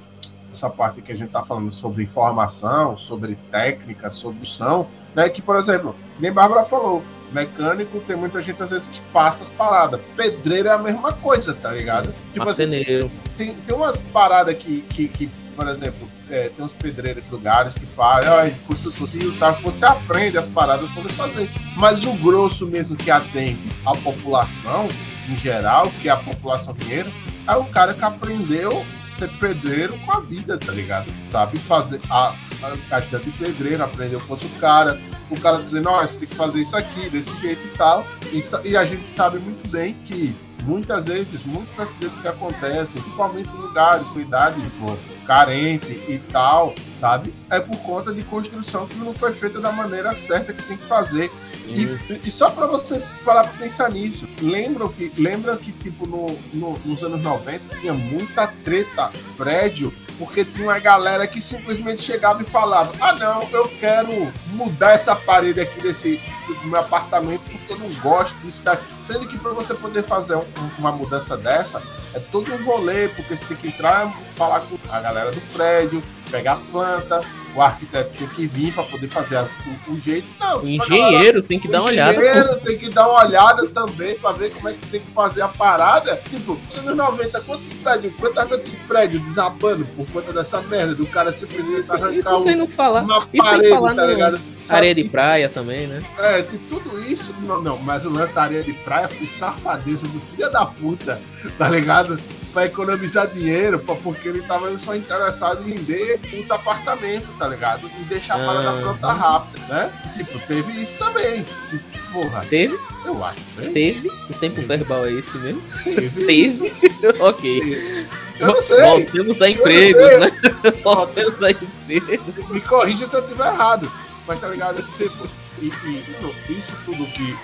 essa parte que a gente tá falando sobre informação, sobre técnica, sobre som, né? Que, por exemplo, nem Bárbara falou, mecânico tem muita gente às vezes que passa as paradas. Pedreiro é a mesma coisa, tá ligado? Tipo assim, Marceneiro. tem, tem umas paradas que, que, que, por exemplo, é, tem uns pedreiros de lugares que falam, ai, curso tudo tá? Você aprende as paradas para fazer. Mas o grosso mesmo que atende a população, em geral, que é a população dinheiro, é o cara que aprendeu ser pedreiro com a vida, tá ligado? Sabe fazer a, a ajuda de pedreiro, aprendeu com outro cara, o cara dizendo, ó, você tem que fazer isso aqui, desse jeito e tal. E, e a gente sabe muito bem que muitas vezes, muitos acidentes que acontecem, principalmente em lugares com idade tipo, carente e tal, sabe? É por conta de construção que não foi feita da maneira certa que tem que fazer. E, e só para você parar pra pensar nisso, lembram que, lembra que tipo, no, no- nos anos 90 tinha muita treta prédio, porque tinha uma galera que simplesmente chegava e falava: Ah, não, eu quero mudar essa parede aqui desse do meu apartamento porque eu não gosto disso daqui. Sendo que para você poder fazer um- uma mudança dessa, é todo um rolê, porque você tem que entrar, falar com a galera do prédio, pegar planta, o arquiteto tem que vir para poder fazer as, o, o, jeito. Não, o engenheiro tem que dar uma olhada. O engenheiro tem que dar uma olhada também para ver como é que tem que fazer a parada. Tipo, nos 90, quantos prédios, quantos, quantos prédios desabando por conta dessa merda do cara simplesmente arrancar isso sem não falar, uma parede, falar tá ligado? Areia de praia também, né? É, de tudo isso. Não, não, mas o lance da areia de praia foi safadeza do filho da puta, tá ligado? Pra economizar dinheiro, porque ele tava só interessado em vender uns apartamentos, tá ligado? E deixar a parada ah. pronta rápida, né? Tipo, teve isso também. Tipo, porra. Teve? Eu acho. Teve? Teve? O tempo teve. verbal é esse mesmo? Teve. teve? [laughs] ok. Teve. Eu não sei. Voltemos a empregos, né? [laughs] Voltemos a empregos. Me corrija se eu estiver errado. Mas tá ligado? Tipo, e, e isso tudo que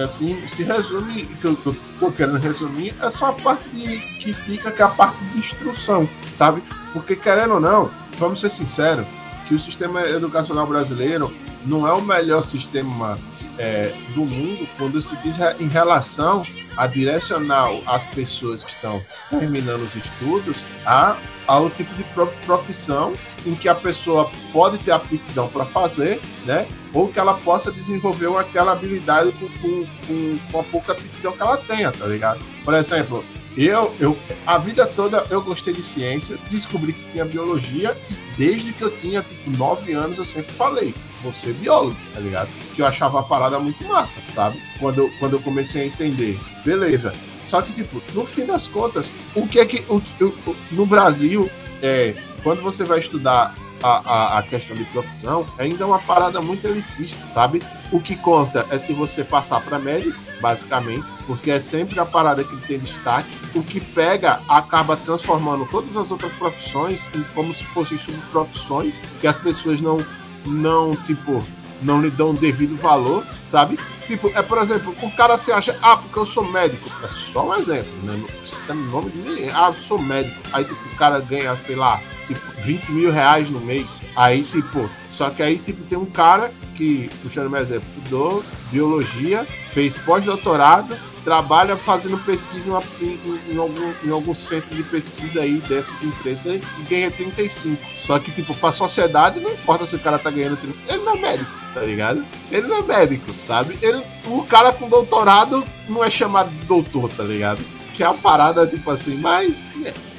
assim se resume, que eu tô, querendo resumir, é só a parte de, que fica, que é a parte de instrução, sabe? Porque querendo ou não, vamos ser sinceros, que o sistema educacional brasileiro não é o melhor sistema é, do mundo quando se diz em relação a direcionar as pessoas que estão terminando os estudos a, ao tipo de profissão em que a pessoa pode ter aptidão para fazer, né? Ou que ela possa desenvolver aquela habilidade com, com, com a pouca aptidão que ela tenha, tá ligado? Por exemplo, eu, eu a vida toda eu gostei de ciência, descobri que tinha biologia e desde que eu tinha tipo nove anos eu sempre falei vou ser biólogo, tá ligado? Que eu achava a parada muito massa, sabe? Quando quando eu comecei a entender. Beleza. Só que, tipo, no fim das contas, o que é que. O, o, no Brasil, é, quando você vai estudar a, a, a, questão de profissão, ainda é uma parada muito elitista, sabe? O que conta é se você passar para médico, basicamente, porque é sempre a parada que tem destaque. O que pega acaba transformando todas as outras profissões em como se fossem subprofissões, que as pessoas não não, tipo, não lhe dão o devido valor, sabe? Tipo, é por exemplo, o cara se acha, ah, porque eu sou médico. É só um exemplo, né? Não citando o nome de ninguém. Ah, eu sou médico. Aí, tipo, o cara ganha, sei lá, tipo, 20 mil reais no mês. Aí, tipo, só que aí, tipo, tem um cara que, puxando meu exemplo, estudou biologia, fez pós-doutorado, trabalha fazendo pesquisa em, em, algum, em algum centro de pesquisa aí dessas empresas e ganha 35. Só que, tipo, pra sociedade não importa se o cara tá ganhando 30. Ele não é médico, tá ligado? Ele não é médico, sabe? Ele, o cara com doutorado não é chamado de doutor, tá ligado? Que é uma parada, tipo assim, mas.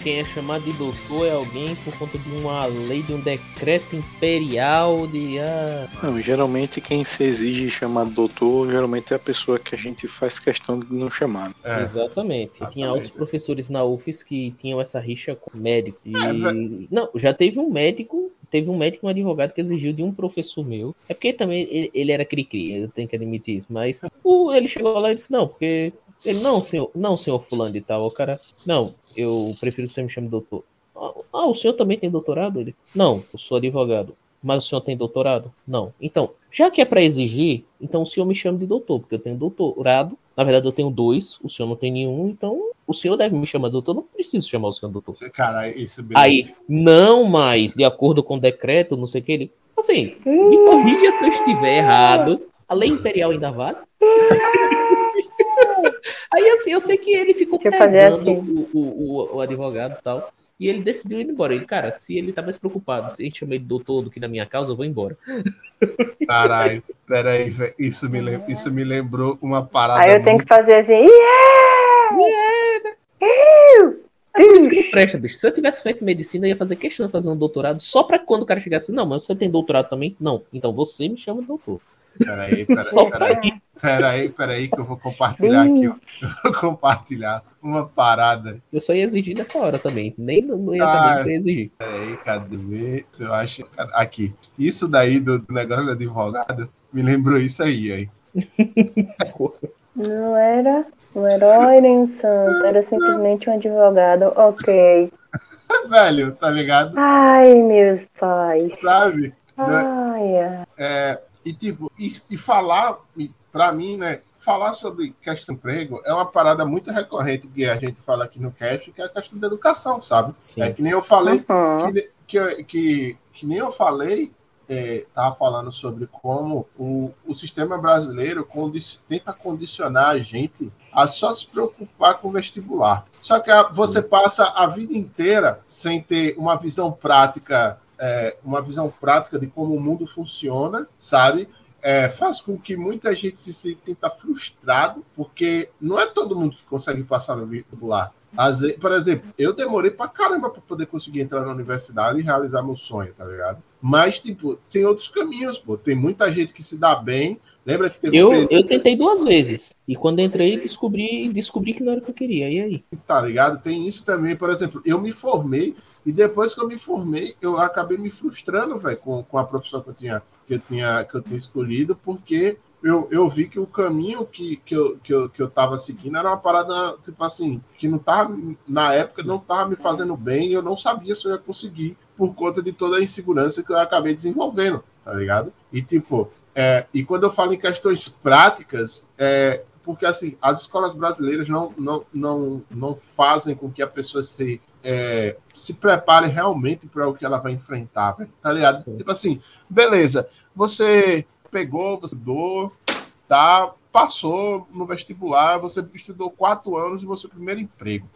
Quem é chamado de doutor é alguém por conta de uma lei, de um decreto imperial de. Ah... Não, geralmente quem se exige chamar doutor, geralmente é a pessoa que a gente faz questão de não chamar. É. Exatamente. Exatamente. Tinha outros professores na UFES que tinham essa rixa com médico. E... É, não, já teve um médico teve um médico e um advogado que exigiu de um professor meu. É porque também ele, ele era cri-cri, eu tenho que admitir isso. Mas o, ele chegou lá e disse: Não, porque ele, não, senhor, não, senhor fulano e tal. O cara, não, eu prefiro que você me chame doutor. Ah, o senhor também tem doutorado? Ele, não, eu sou advogado. Mas o senhor tem doutorado? Não. Então, já que é para exigir, então o senhor me chama de doutor, porque eu tenho doutorado. Na verdade, eu tenho dois, o senhor não tem nenhum, então o senhor deve me chamar de doutor. Eu não preciso chamar o senhor de doutor. Cara, isso Aí, não mais, de acordo com o decreto, não sei o que, ele. Assim, me corrija se eu estiver errado. A lei imperial ainda vale? [laughs] Aí assim, eu sei que ele ficou pesando assim. o, o, o, advogado e tal. E ele decidiu ir embora. Ele, cara, se ele tá mais preocupado, se a gente chama ele de doutor do que na minha causa, eu vou embora. [laughs] Caralho, peraí, velho. Isso me, isso me lembrou uma parada. Aí eu muito... tenho que fazer assim, yeah! yeah! É por isso que não presta, bicho. Se eu tivesse feito medicina, eu ia fazer questão de fazer um doutorado só pra quando o cara chegasse. Não, mas você tem doutorado também? Não. Então você me chama de doutor. Peraí, peraí, peraí. Peraí, peraí, que eu vou compartilhar aqui. Ó. Eu vou compartilhar uma parada. Eu só ia exigir nessa hora também. Nem não ia ah, também exigir. Peraí, cadê? Eu acho. Aqui. Isso daí do, do negócio do advogado me lembrou isso aí, aí. Não era um herói nem um santo, era simplesmente um advogado. Ok. [laughs] Velho, tá ligado? Ai, meus pais. Sabe? Ai, ai. É, e, tipo, e, e falar, para mim, né? Falar sobre questão de emprego é uma parada muito recorrente que a gente fala aqui no cast, que é a questão da educação, sabe? Sim. É que nem eu falei, uhum. que, que, que, que nem eu falei estava é, falando sobre como o, o sistema brasileiro condi tenta condicionar a gente a só se preocupar com o vestibular. Só que a, você passa a vida inteira sem ter uma visão prática é, uma visão prática de como o mundo funciona, sabe? É, faz com que muita gente se sinta frustrado, porque não é todo mundo que consegue passar no vestibular. Por exemplo, eu demorei pra caramba pra poder conseguir entrar na universidade e realizar meu sonho, tá ligado? Mas, tipo, tem outros caminhos, pô. Tem muita gente que se dá bem. Lembra que teve eu, um eu tentei duas vezes. E quando entrei, descobri, descobri que não era o que eu queria. E aí? Tá ligado? Tem isso também. Por exemplo, eu me formei e depois que eu me formei, eu acabei me frustrando, velho, com, com a profissão que eu tinha, que eu tinha, que eu tinha escolhido, porque eu, eu vi que o caminho que, que, eu, que, eu, que eu tava seguindo era uma parada, tipo assim, que não tava, na época, não tava me fazendo bem eu não sabia se eu ia conseguir por conta de toda a insegurança que eu acabei desenvolvendo, tá ligado? E, tipo, é, e quando eu falo em questões práticas, é, porque, assim, as escolas brasileiras não, não, não, não fazem com que a pessoa se é, se prepare realmente para o que ela vai enfrentar, véio, tá ligado? Sim. Tipo assim, beleza, você pegou, você estudou, tá, passou no vestibular, você estudou quatro anos e você primeiro emprego,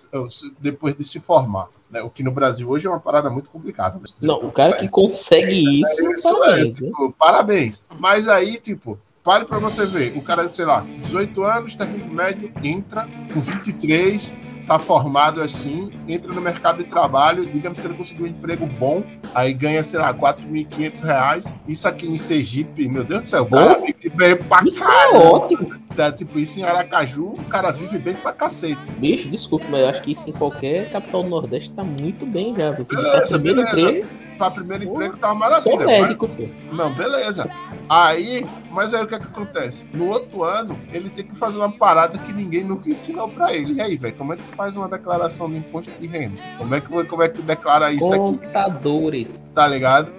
depois de se formar. Né? O que no Brasil hoje é uma parada muito complicada. Né? Não, o cara que consegue isso, é, isso parabéns, é, tipo, parabéns. Mas aí, tipo, pare para você ver, o cara, sei lá, 18 anos, técnico médio, entra com 23, tá formado assim, entra no mercado de trabalho, digamos que ele conseguiu um emprego bom, aí ganha, sei lá, 4.500 reais. Isso aqui em Sergipe, meu Deus do céu, o cara vive bem pra Isso é ótimo. Tá, tipo, isso em Aracaju, o cara vive bem pra cacete. Bicho, desculpa, mas eu acho que isso em qualquer capital do Nordeste tá muito bem já. Beleza, beleza. Emprego, para primeiro emprego tá uma maravilha. Sou médico, mas... pô. Não, beleza. Aí, mas aí o que é que acontece? No outro ano, ele tem que fazer uma parada que ninguém nunca ensinou para ele. E aí, velho, como é que faz uma declaração de imposto de renda? Como é que, como é que declara isso Contadores. aqui? Contadores. Tá ligado?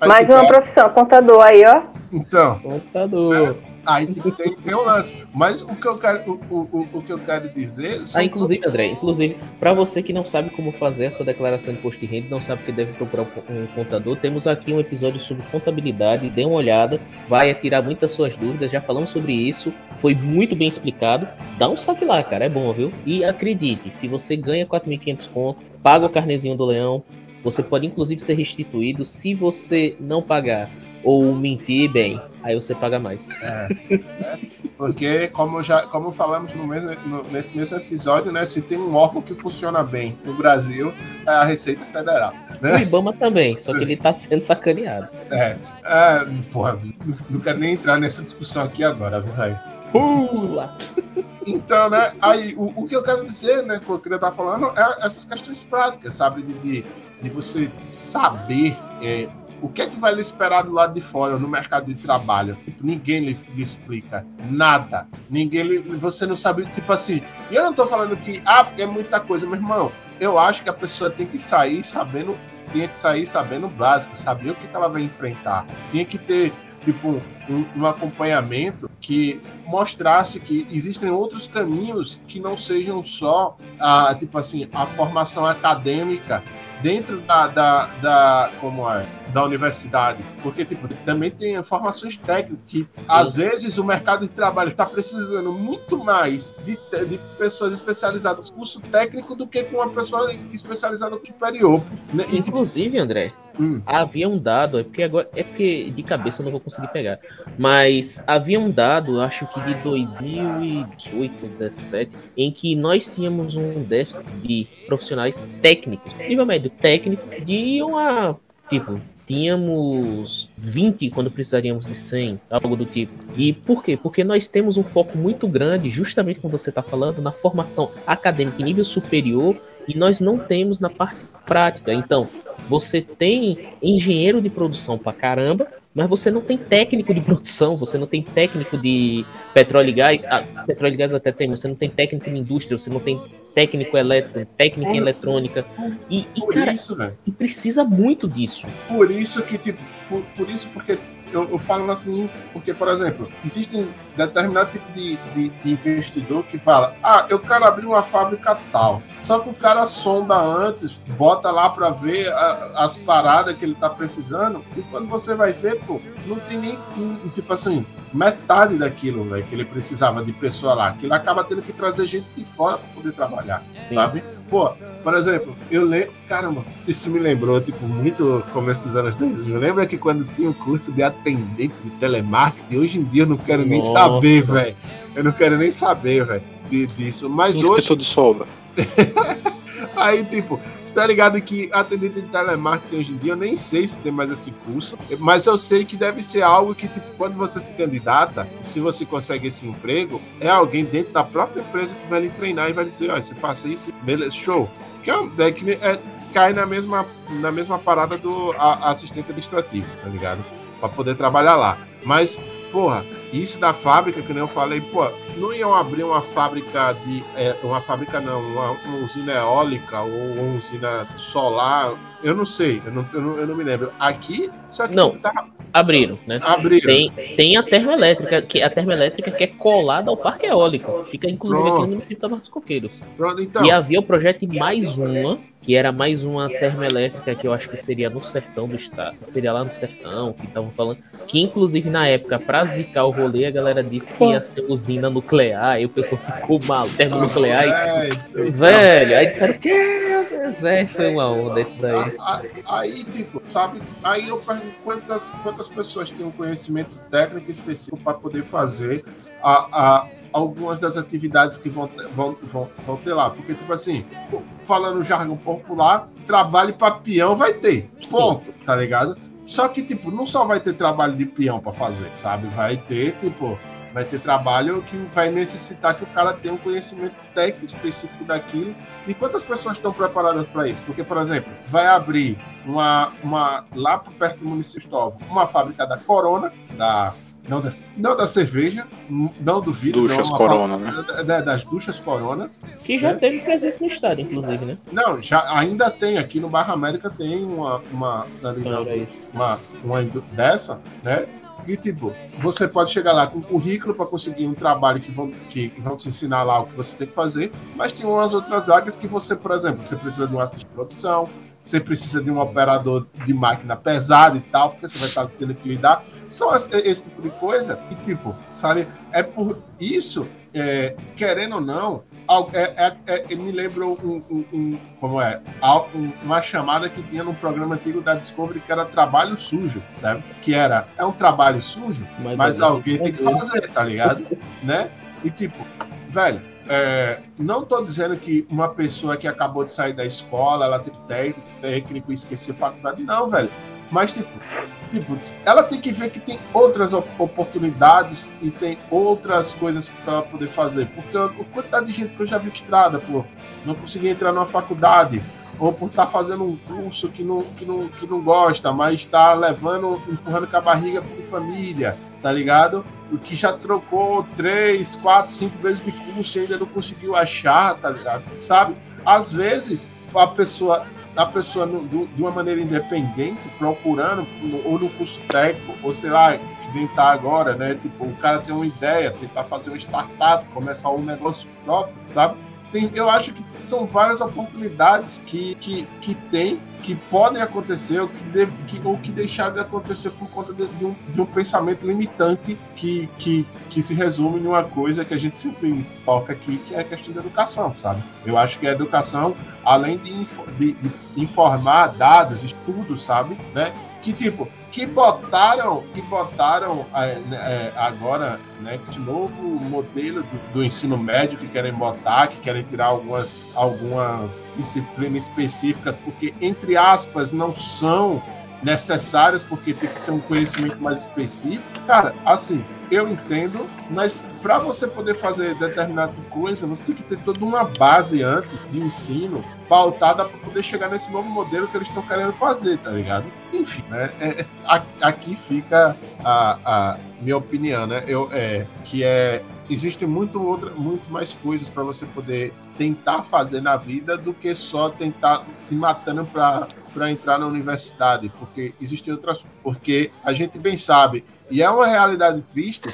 Aí, Mais uma profissão, contador aí, ó. Então. Contador. É, Aí tem, tem um lance. Mas o que eu quero, o, o, o que eu quero dizer. Ah, inclusive, André, inclusive, para você que não sabe como fazer a sua declaração de imposto de renda, não sabe que deve procurar um contador, temos aqui um episódio sobre contabilidade. Dê uma olhada, vai tirar muitas suas dúvidas. Já falamos sobre isso, foi muito bem explicado. Dá um saque lá, cara, é bom, viu? E acredite, se você ganha 4.500 conto, paga o carnezinho do leão, você pode inclusive ser restituído se você não pagar ou mentir bem, aí você paga mais. É, é, porque, como, já, como falamos no mesmo, no, nesse mesmo episódio, né, se tem um órgão que funciona bem no Brasil, é a Receita Federal. Né? O Ibama também, só que ele está sendo sacaneado. É, é porra, não quero nem entrar nessa discussão aqui agora, velho. Pula! Então, né, aí o, o, que eu quero dizer, né, que eu queria estar falando, é essas questões práticas, sabe, de, de, de você saber é, o que é que vai lhe esperar do lado de fora, no mercado de trabalho? Ninguém lhe, lhe, explica nada. Ninguém lhe, você não sabe, tipo assim. E eu não tô falando que ah, é muita coisa, meu irmão. Eu acho que a pessoa tem que sair sabendo, tinha que sair sabendo o básico, saber o que, que ela vai enfrentar. Tinha que ter tipo um, um, acompanhamento que mostrasse que existem outros caminhos que não sejam só a tipo assim a formação acadêmica dentro da, da, da como é da universidade, porque tipo, também tem informações técnicas que Sim. às vezes o mercado de trabalho está precisando muito mais de, de pessoas especializadas curso técnico do que com uma pessoa especializada no superior. Né? E, tipo, Inclusive, André, hum. havia um dado, é porque agora é porque de cabeça eu não vou conseguir pegar, mas havia um dado, acho que de 2018, 2017, em que nós tínhamos um déficit de profissionais técnicos, nível médio técnico, de uma tipo tínhamos 20 quando precisaríamos de 100, algo do tipo. E por quê? Porque nós temos um foco muito grande, justamente como você está falando, na formação acadêmica em nível superior e nós não temos na parte prática. Então, você tem engenheiro de produção pra caramba, mas você não tem técnico de produção, você não tem técnico de petróleo e gás. Ah, petróleo e gás até tem, você não tem técnico de indústria, você não tem técnico elétrico, técnico em é. eletrônica. E, e, cara, isso, e precisa muito disso. Por isso que, tipo, por, por isso, porque eu, eu, falo assim, porque, por exemplo, existe determinado tipo de, de, de, investidor que fala: ah, eu quero abrir uma fábrica tal. Só que o cara sonda antes, bota lá para ver a, as paradas que ele tá precisando, e quando você vai ver, pô, não tem nem, tipo assim, metade daquilo, velho, que ele precisava de pessoa lá, que ele acaba tendo que trazer gente de fora para poder trabalhar, Sim. sabe? Pô, por exemplo, eu lembro. Caramba, isso me lembrou, tipo, muito começo dos anos 2000. Lembra que quando tinha o um curso de atendente de telemarketing, hoje em dia eu não quero nem Nossa. Saber, velho. Eu não quero nem saber, velho, disso. Mas hoje. de sobra. [laughs] Aí, tipo, você tá ligado que atendente de telemarketing hoje em dia, eu nem sei se tem mais esse curso, mas eu sei que deve ser algo que, tipo, quando você se candidata, se você consegue esse emprego, é alguém dentro da própria empresa que vai lhe treinar e vai lhe dizer, olha, você faça isso, beleza, show. Que é, é, que é, cai na mesma, na mesma parada do a, assistente administrativo, tá ligado? Pra poder trabalhar lá. Mas, porra, isso da fábrica, que nem eu falei, pô, não iam abrir uma fábrica de. É, uma fábrica não, uma, uma, usina eólica ou uma usina solar. Eu não sei, eu não, eu não, eu não me lembro. Aqui, só que não. Tá... Abriram, né? Abriram. Tem, tem a termoelétrica, que a termoelétrica que é colada ao parque eólico. Fica inclusive Pronto. aqui no município da Coqueiros. Pronto, então. E havia o projeto de mais uma que era mais uma termoelétrica que eu acho que seria no sertão do estado, seria lá no sertão, que estavam falando, que inclusive na época, pra zicar o rolê, a galera disse que ia ser usina nuclear, aí o pessoal ficou mal, termonuclear, e... velho, aí disseram que velho, foi uma onda isso daí. Aí, tipo, sabe, aí eu pergunto quantas, quantas pessoas têm um conhecimento técnico específico para poder fazer a, a algumas das atividades que vão, vão, vão, vão ter lá. Porque, tipo assim, falando jargão popular, trabalho para peão vai ter. Ponto, Sim. tá ligado? Só que, tipo, não só vai ter trabalho de peão para fazer, sabe? Vai ter, tipo, vai ter trabalho que vai necessitar que o cara tenha um conhecimento técnico específico daquilo. E quantas pessoas estão preparadas para isso? Porque, por exemplo, vai abrir uma, uma lá perto do município de Tovo, uma fábrica da Corona, da não da, não da cerveja, não do vidro. Duchas não, Corona, né? Da, das duchas Corona. Que já né? teve presente no estado, inclusive, né? Não, já, ainda tem. Aqui no Barra América tem uma, uma, uma, uma, uma dessa, né? E, tipo, você pode chegar lá com um currículo para conseguir um trabalho que vão, que vão te ensinar lá o que você tem que fazer, mas tem umas outras áreas que você, por exemplo, você precisa de um assistente de produção, você precisa de um operador de máquina pesado e tal, porque você vai estar tendo que lidar. São esse, esse tipo de coisa. E, tipo, sabe, é por isso, é, querendo ou não, é, é, é me lembra um, um, um, como é, uma chamada que tinha num programa antigo da Discovery que era trabalho sujo, sabe? Que era, é um trabalho sujo, mas, mas alguém tem que fazer, tá ligado? [laughs] né? E tipo, velho, é, não estou dizendo que uma pessoa que acabou de sair da escola, ela tem técnico, técnico e esquecer faculdade, não, velho. Mas, tipo, tipo, ela tem que ver que tem outras oportunidades e tem outras coisas para ela poder fazer. Porque a quantidade de gente que eu já vi estrada por não conseguir entrar numa faculdade, ou por estar tá fazendo um curso que não, que não, que não gosta, mas está levando, empurrando com a barriga por família, tá ligado? O que já trocou três, quatro, cinco vezes de curso e ainda não conseguiu achar, tá ligado? Sabe? Às vezes a pessoa a pessoa no, do, de uma maneira independente, procurando, ou no curso técnico, ou sei lá, inventar agora, né? Tipo, o cara tem uma ideia, tentar fazer uma startup, começar um negócio próprio, sabe? Tem, eu acho que são várias oportunidades que, que, que tem que podem acontecer ou que, deve, que, ou que deixaram de acontecer por conta de, de, um, de um, pensamento limitante que, que, que se resume em uma coisa que a gente sempre toca aqui, que é a questão da educação, sabe? Eu acho que a educação, além de, de, de informar dados, estudos, sabe? Né? Que tipo, que botaram, que botaram é, né, é, agora, né, de novo modelo do, do, ensino médio que querem botar, que querem tirar algumas, algumas disciplinas específicas, porque, entre aspas, não são necessárias, porque tem que ser um conhecimento mais específico. Cara, assim, eu entendo, mas para você poder fazer determinada coisa, você tem que ter toda uma base antes de ensino pautada para poder chegar nesse novo modelo que eles estão querendo fazer, tá ligado? Enfim, né? É, é, aqui fica a, a, minha opinião, né? Eu, é, que é existem muito outra, muito mais coisas para você poder tentar fazer na vida do que só tentar se matando para para entrar na universidade, porque existem outras, porque a gente bem sabe, e é uma realidade triste,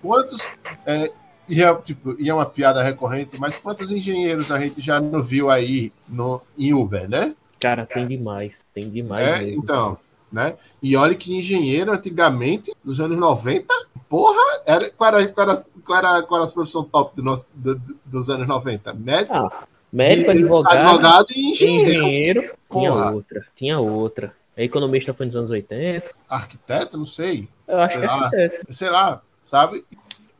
quantos é, e é, tipo, e é uma piada recorrente, mas quantos engenheiros a gente já não viu aí no, em Uber, né? Cara, tem demais, tem demais é, mesmo. Então, né? E olha que engenheiro antigamente, nos anos 90, porra, era, qual, era, qual, era, qual, era, qual era a profissão top do nosso, do, dos anos 90? Médico? Ah, Médico, De advogado, advogado e engenheiro. engenheiro. Tinha outra, tinha outra. A economista foi nos anos 80. Arquiteto, não sei. Eu acho Sei que é lá. arquiteto. Sei lá, sabe?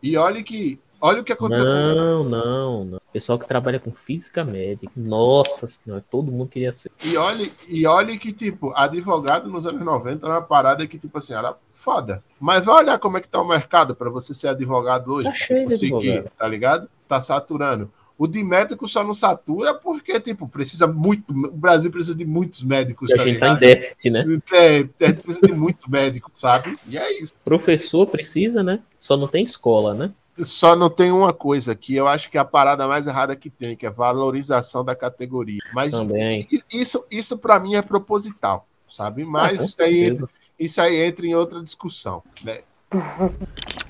E olha que. Olha o que aconteceu Não, não, não. Pessoal que trabalha com física médica. Nossa senhora, todo mundo queria ser. E olhe, e olhe que, tipo, advogado nos anos 90 era uma parada que, tipo assim, era foda. Mas vai olhar como é que tá o mercado para você ser advogado hoje, Tá conseguir, advogado. tá ligado? Tá saturando. O de médico só não satura porque, tipo, precisa muito. O Brasil precisa de muitos médicos, E a tá gente tá em déficit, né? É, é, precisa de muito médico, sabe? E é isso. Professor precisa, né? Só não tem escola, né? Só não tem uma coisa que eu acho que é a parada mais errada que tem, que é a valorização da categoria. Mas Também. isso, isso para mim é proposital, sabe? Mas Ah, isso, aí, certeza. isso aí entra em outra discussão. Né?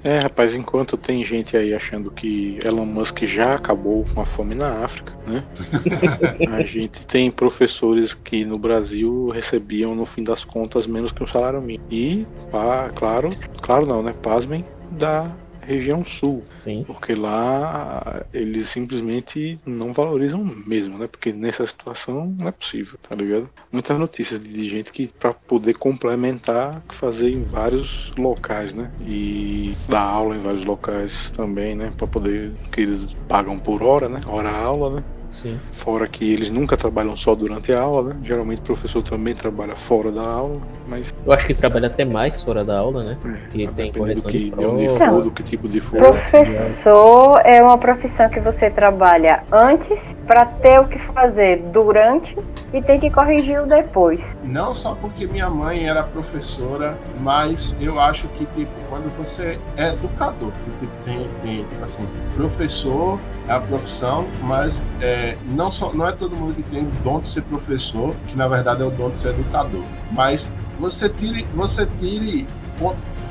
É, rapaz, enquanto tem gente aí achando que Elon Musk já acabou com a fome na África, né? [laughs] a gente tem professores que no Brasil recebiam, no fim das contas, menos que um salário mínimo. E, pá, claro, claro não, né? Pasmem, da região sul. Sim. Porque lá eles simplesmente não valorizam mesmo, né? Porque nessa situação não é possível, tá ligado? Muitas notícias de gente que para poder complementar fazer em vários locais, né? E dar aula em vários locais também, né? Para poder que eles pagam por hora, né? Hora aula, né? Sim. Fora que eles nunca trabalham só durante a aula, né? Geralmente o professor também trabalha fora da aula, mas Eu acho que trabalha até mais fora da aula, né? é, E vai tem correção do que, de prova. for, do que tipo de for. Professor é uma profissão que você trabalha antes para ter o que fazer durante e tem que corrigir o depois. Não só porque minha mãe era professora, mas eu acho que, tipo, quando você é educador, que, tipo, tem, tem, tipo assim, professor é a profissão, mas é, não, só, não é todo mundo que tem o dom de ser professor, que na verdade é o dom de ser educador. Mas você tire, você tire,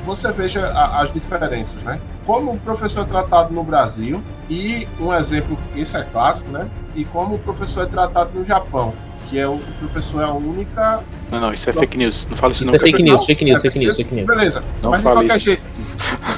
você veja a- as diferenças, né? Como o professor é tratado no Brasil, e um exemplo, esse é clássico, né? E como o professor é tratado no Japão, que é o, o professor é a única. Não, não, isso é fake news. Não fala isso Isso não. é fake news, fake news, é fake news, fake news. Beleza, Não mas de fale qualquer isso. jeito.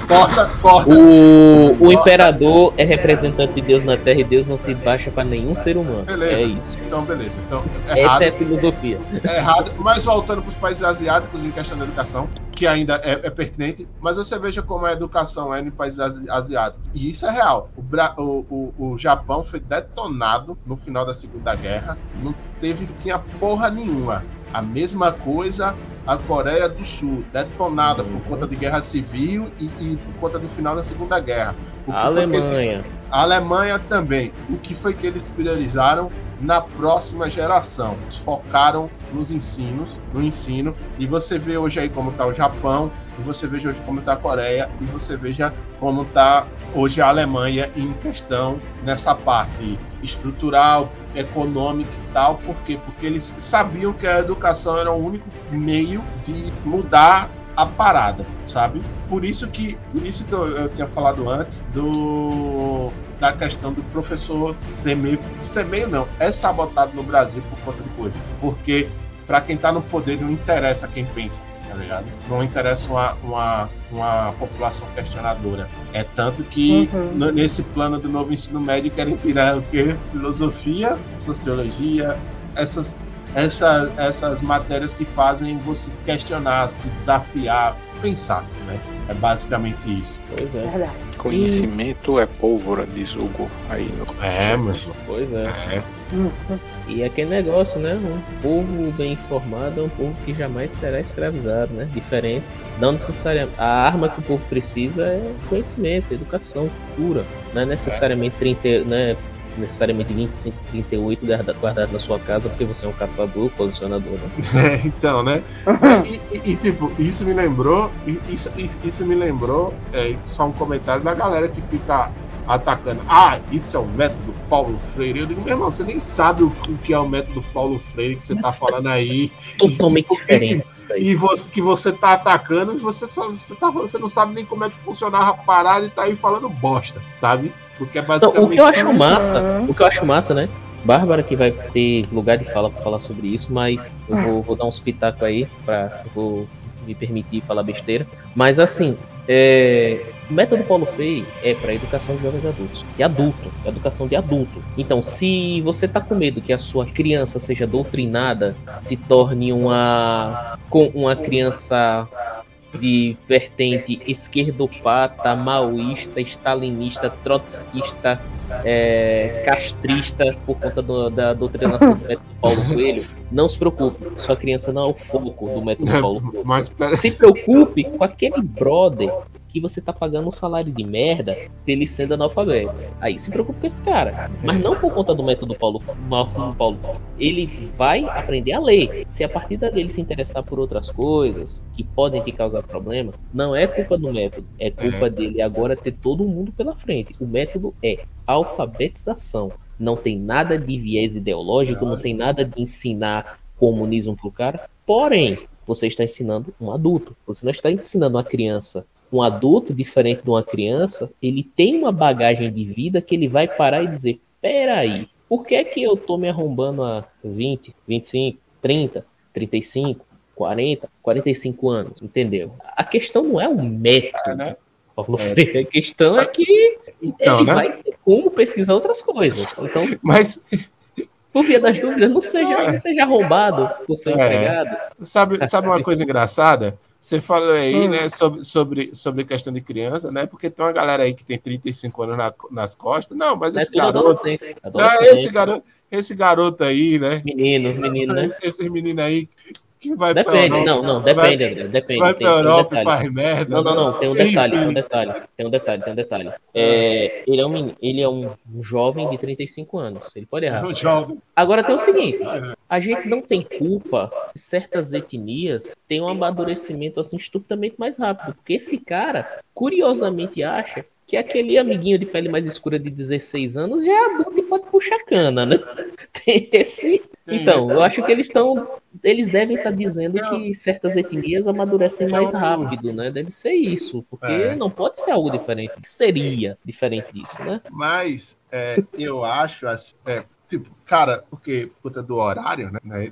Corta, corta. O, o imperador é representante de Deus na Terra e Deus não se baixa para nenhum ser humano. Beleza. É isso. Então, beleza. Então, errado, Essa é a filosofia. é errado. Mas voltando para os países asiáticos em questão da educação, que ainda é, é pertinente, mas você veja como a educação é em países asi- asiáticos. E isso é real. O, Bra- o, o, o Japão foi detonado no final da Segunda Guerra. Não teve, tinha porra nenhuma. A mesma coisa a Coreia do Sul, detonada por conta de guerra civil e, e por conta do final da Segunda Guerra. O que A que eles- Alemanha. a Alemanha também. O que foi que eles priorizaram na próxima geração? Eles focaram nos ensinos, no ensino. E você vê hoje aí como está o Japão, e você veja hoje como está a Coreia, e você veja como está hoje a Alemanha em questão nessa parte estrutural, econômica e tal. Por quê? Porque eles sabiam que a educação era o único meio de mudar a parada, sabe? Por isso que, por isso que eu, eu tinha falado antes do da questão do professor ser meio, ser meio não, é sabotado no Brasil por conta de coisa. Porque para quem tá no poder não interessa quem pensa, tá ligado? Não interessa uma, uma, uma população questionadora. É tanto que Uhum. no- nesse plano do novo ensino médio querem tirar o quê? Filosofia, sociologia, essas essa, essas matérias que fazem você questionar, se desafiar, pensar, né? É basicamente isso. Pois é, Verdade. Conhecimento é pólvora, diz Hugo aí no É, meu. pois é. É. E é aquele negócio, né? Um povo bem informado é um povo que jamais será escravizado, né? Diferente. Não necessariamente. A arma que o povo precisa é conhecimento, educação, cultura. Não é necessariamente 30, né? necessariamente 25, 38 guarda- guardado na sua casa porque você é um caçador, colecionador, né? [laughs] então, né? E, e- e, tipo, isso me lembrou, isso, isso me lembrou, é, só um comentário da galera que fica atacando. Ah, isso é o método Paulo Freire. Eu digo, meu irmão, você nem sabe o, que é o método Paulo Freire que você tá falando aí. [laughs] Totalmente tipo, diferente. E você, que você tá atacando, e você, só, você, tá, você não sabe nem como é que funcionava a parada e tá aí falando bosta, sabe? Porque é Então, basicamente. o que eu acho massa, o que eu acho massa, né? Bárbara que vai ter lugar de fala pra falar sobre isso, mas eu vou, vou dar uns pitacos aí, pra, eu vou me permitir falar besteira. Mas assim, é, O método Paulo Freire é para educação de jovens adultos, de adulto, educação de adulto. Então, se você tá com medo que a sua criança seja doutrinada, se torne uma com uma criança de vertente esquerdopata, maoísta, stalinista, trotskista, é, castrista por conta do, da doutrinação do método Paulo Coelho, não se preocupe, sua criança não é o foco do método Paulo Coelho. Mas pera... Se preocupe com aquele brother que você tá pagando um salário de merda ele sendo analfabeto. Aí se preocupe com esse cara. Mas não por conta do método Paulo, Paulo. Ele vai aprender a ler. Se a partir dele se interessar por outras coisas que podem te causar problema, não é culpa do método. É culpa dele agora ter todo mundo pela frente. O método é alfabetização. Não tem nada de viés ideológico, não tem nada de ensinar comunismo pro cara. Porém, você está ensinando um adulto. Você não está ensinando uma criança um adulto diferente de uma criança, ele tem uma bagagem de vida que ele vai parar e dizer: peraí, por que, é que eu tô me arrombando há 20, 25, 30, 35, 40, 45 anos? Entendeu? A questão não é o método. É, né? Paulo é. Freire, a questão é que então, ele né? vai ter como pesquisar outras coisas. Então, [laughs] Mas por via das dúvidas, não seja, não seja arrombado por ser é. empregado. Sabe, sabe uma [laughs] coisa engraçada? Você falou aí, né, sobre, sobre, sobre questão de criança, né? Porque tem uma galera aí que tem 35 anos na, nas costas. Não, mas é esse garoto. Não, esse garoto, esse garoto aí, né? Menino, menino, né? Esses meninos aí que vai depende, pra Europa, não, não, depende, vai, André, depende. Vai pra Europa um e faz merda. Não, não, não, tem um detalhe, tem um detalhe, tem um detalhe, tem um detalhe. É, ele é, um, ele é um jovem de 35 anos, ele pode errar. É um jovem. Agora tem o seguinte, a gente não tem culpa de certas etnias têm um amadurecimento assim estupidamente mais rápido, porque esse cara, curiosamente, acha que aquele amiguinho de pele mais escura de 16 anos já é adulto e pode puxar cana, né? [laughs] Tem esse. Então, eu acho que eles estão. Eles devem estar dizendo que certas etnias amadurecem mais rápido, né? Deve ser isso. Porque é. não pode ser algo diferente. Seria diferente disso, né? Mas é, eu acho. É, tipo, cara, porque puta do horário, né?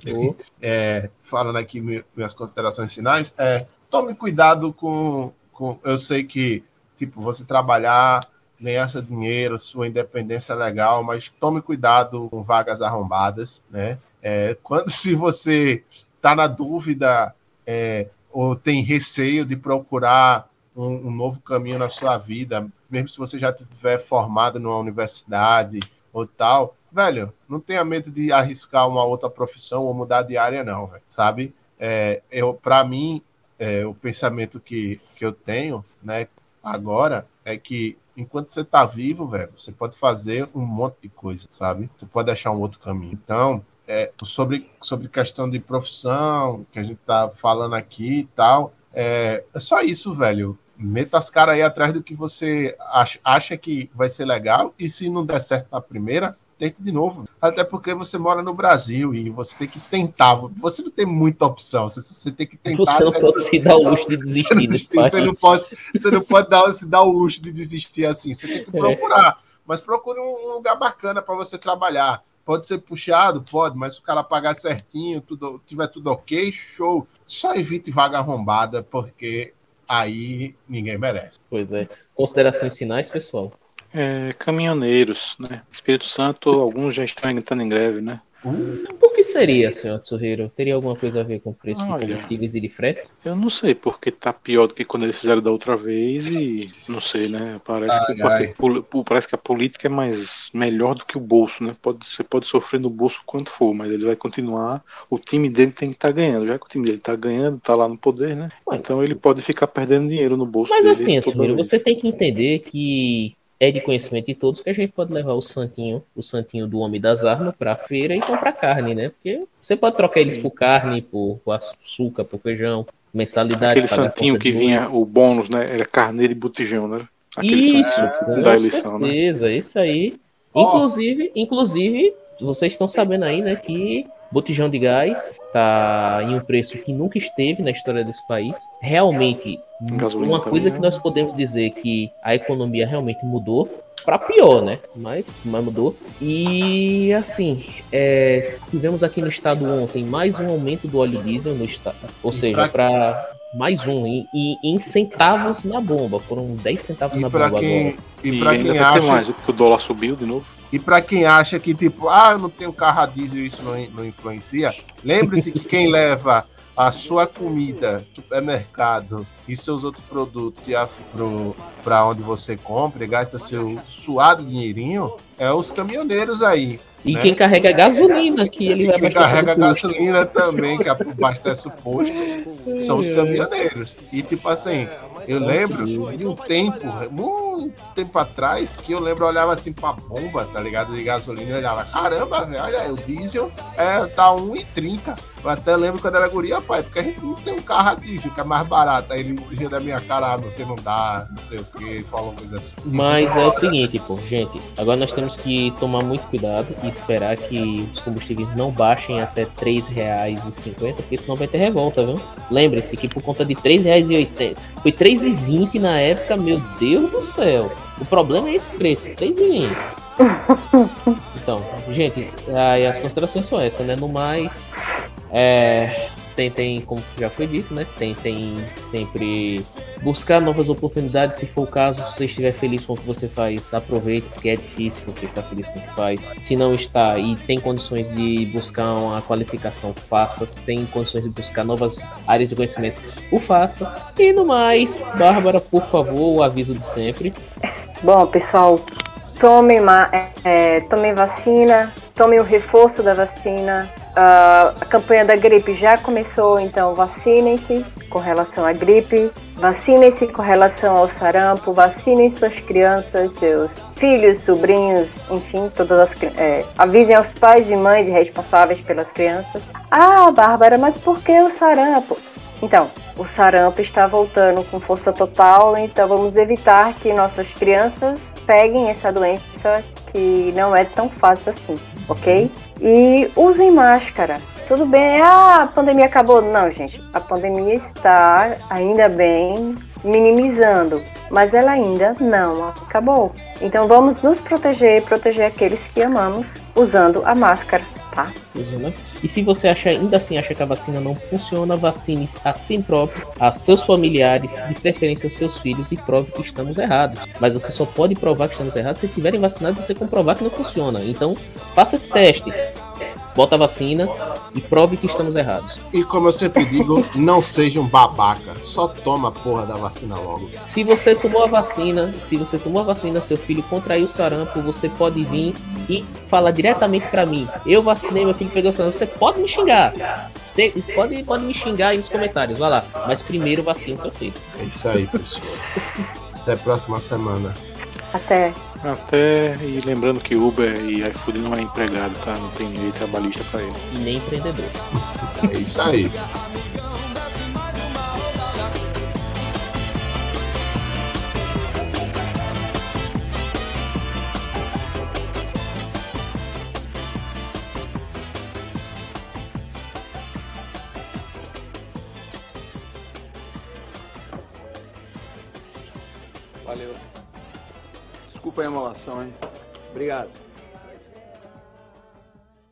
É, falando aqui minhas considerações finais, é, tome cuidado com, com. Eu sei que tipo, você trabalhar, ganhar seu dinheiro, sua independência legal, mas tome cuidado com vagas arrombadas, né? É, quando [laughs] se você está na dúvida é, ou tem receio de procurar um, um, novo caminho na sua vida, mesmo se você já tiver formado numa universidade ou tal, velho, não tenha medo de arriscar uma outra profissão ou mudar de área, não, véio, sabe? É, eu, para mim, é, o pensamento que, que eu tenho, né, agora é que enquanto você tá vivo, velho, você pode fazer um monte de coisa, sabe? Você pode achar um outro caminho. Então, é, sobre, sobre questão de profissão, que a gente tá falando aqui e tal, é, é só isso, velho. Meta as caras aí atrás do que você acha, acha que vai ser legal, e se não der certo na primeira, tente de novo. Até porque você mora no Brasil e você tem que tentar. Você não tem muita opção. Você, você tem que tentar. Você não pode se dar o luxo de desistir. Você, você, não, pode, você não pode dar, se dar o luxo de desistir assim. Você tem que é. procurar. É. Mas procure um lugar bacana para você trabalhar. Pode ser puxado? Pode, mas se o cara pagar certinho, tudo, tiver tudo ok, show. Só evite vaga arrombada, porque aí ninguém merece. Pois é. Considerações finais, pessoal? É, caminhoneiros, né? Espírito Santo, alguns já estão entrando em greve, né? Uh. Por que seria, senhor Tsuhiro? Teria alguma coisa a ver com o preço Olha, de combustíveis e de fretes? Eu não sei, porque tá pior do que quando eles fizeram da outra vez e não sei, né? Parece, ai, que, parece que a política é mais melhor do que o bolso, né? Pode, você pode sofrer no bolso quanto for, mas ele vai continuar. O time dele tem que estar tá ganhando. Já que o time dele tá ganhando, tá lá no poder, né? Ué, então ele pode ficar perdendo dinheiro no bolso. Mas assim, Tsuhiro, você tem que entender que é de conhecimento de todos que a gente pode levar o santinho, o santinho do homem das armas para a feira e comprar carne, né? Porque você pode trocar Sim. eles por carne, por, por, açúcar, por feijão, mensalidade. Aquele santinho que vinha o bônus, né? Era carneiro e botijão, né? Aquele isso, santinho da eleição, né? certeza, né? isso aí. Oh. Inclusive, inclusive, vocês estão sabendo aí, né, que botijão de gás está em um preço que nunca esteve na história desse país. Realmente Gasolina uma coisa que nós podemos dizer que a economia realmente mudou para pior, né? Mas, mas mudou. E assim, é, tivemos aqui no estado ontem mais um aumento do óleo diesel no estado, ou seja, para mais um, e, e em centavos na bomba. Foram 10 centavos E na bomba quem, agora. e E, ainda quem acha, mais, porque o dólar subiu de novo. E para quem acha que tipo, ah, eu não tenho carro a diesel, isso não, não influencia. Lembre-se que quem leva a sua comida, supermercado e seus outros produtos para onde você compra e gasta seu suado dinheirinho, é os caminhoneiros aí. E né? quem carrega gasolina, que ele E vai quem carrega gasolina também, que abastece o posto, são os [laughs] caminhoneiros. E tipo assim, eu lembro de um tempo, muito tempo atrás, que eu lembro, eu olhava assim pra bomba, tá ligado? De gasolina, eu olhava, caramba, velho, olha, o diesel é, tá 1,30. Eu até lembro quando era guria, pai, porque a gente não tem um carro a diesel, que é mais barato. Aí ele ria da minha cara, ah, porque não dá, não sei o que, falou coisa assim. Mas é o seguinte, pô, gente, agora nós temos que tomar muito cuidado e esperar que os combustíveis não baixem até R$ 3,50, porque senão vai ter revolta, viu? Lembre-se que por conta de R$ 3,80, foi R$ 3,20 na época, meu Deus do céu. O problema é esse preço, R$ 3,20. [laughs] Então, gente, aí as considerações são essas, né? No mais, é, tentem, como já foi dito, né? Tentem sempre buscar novas oportunidades. Se for o caso, se você estiver feliz com o que você faz, aproveite, porque é difícil você estar feliz com o que faz. Se não está e tem condições de buscar uma qualificação, faça. Se tem condições de buscar novas áreas de conhecimento, o faça. E no mais, Bárbara, por favor, o aviso de sempre. Bom, pessoal, tomem, é, é, tomem vacina, tomem o reforço da vacina. Ah, a campanha da gripe já começou, então vacinem-se com relação à gripe, vacinem-se com relação ao sarampo, vacinem suas crianças, seus filhos, sobrinhos, enfim, todas as é, avisem aos pais e mães responsáveis pelas crianças. Ah, Bárbara, mas por que o sarampo? Então, o sarampo está voltando com força total, então vamos evitar que nossas crianças peguem essa doença que não é tão fácil assim, ok? E usem máscara. Tudo bem, ah, a pandemia acabou. Não, gente, a pandemia está ainda bem minimizando, mas ela ainda não acabou. Então vamos nos proteger e proteger aqueles que amamos usando a máscara, tá? Né? E se você ainda assim acha que a vacina não funciona, vacine a si próprio, a seus familiares, de preferência aos seus filhos, e prove que estamos errados. Mas você só pode provar que estamos errados se tiverem vacinado e você comprovar que não funciona. Então, faça esse teste. Bota a vacina e prove que estamos errados. E como eu sempre digo, não seja um babaca, só toma a porra da vacina logo. Se você tomou a vacina, se você tomou a vacina, seu filho contraiu sarampo, você pode vir e falar diretamente pra mim. Eu vacinei, meu filho pegou sarampo. Você pode me xingar. Pode, pode me xingar aí nos comentários, vai lá. Mas primeiro vacine seu filho. É isso aí, pessoas. Até a próxima semana. Até. Até, e lembrando que Uber e iFood não é empregado, tá? Não tem lei trabalhista pra ele. E nem empreendedor. É isso aí. Desculpa a emolação, hein? Obrigado.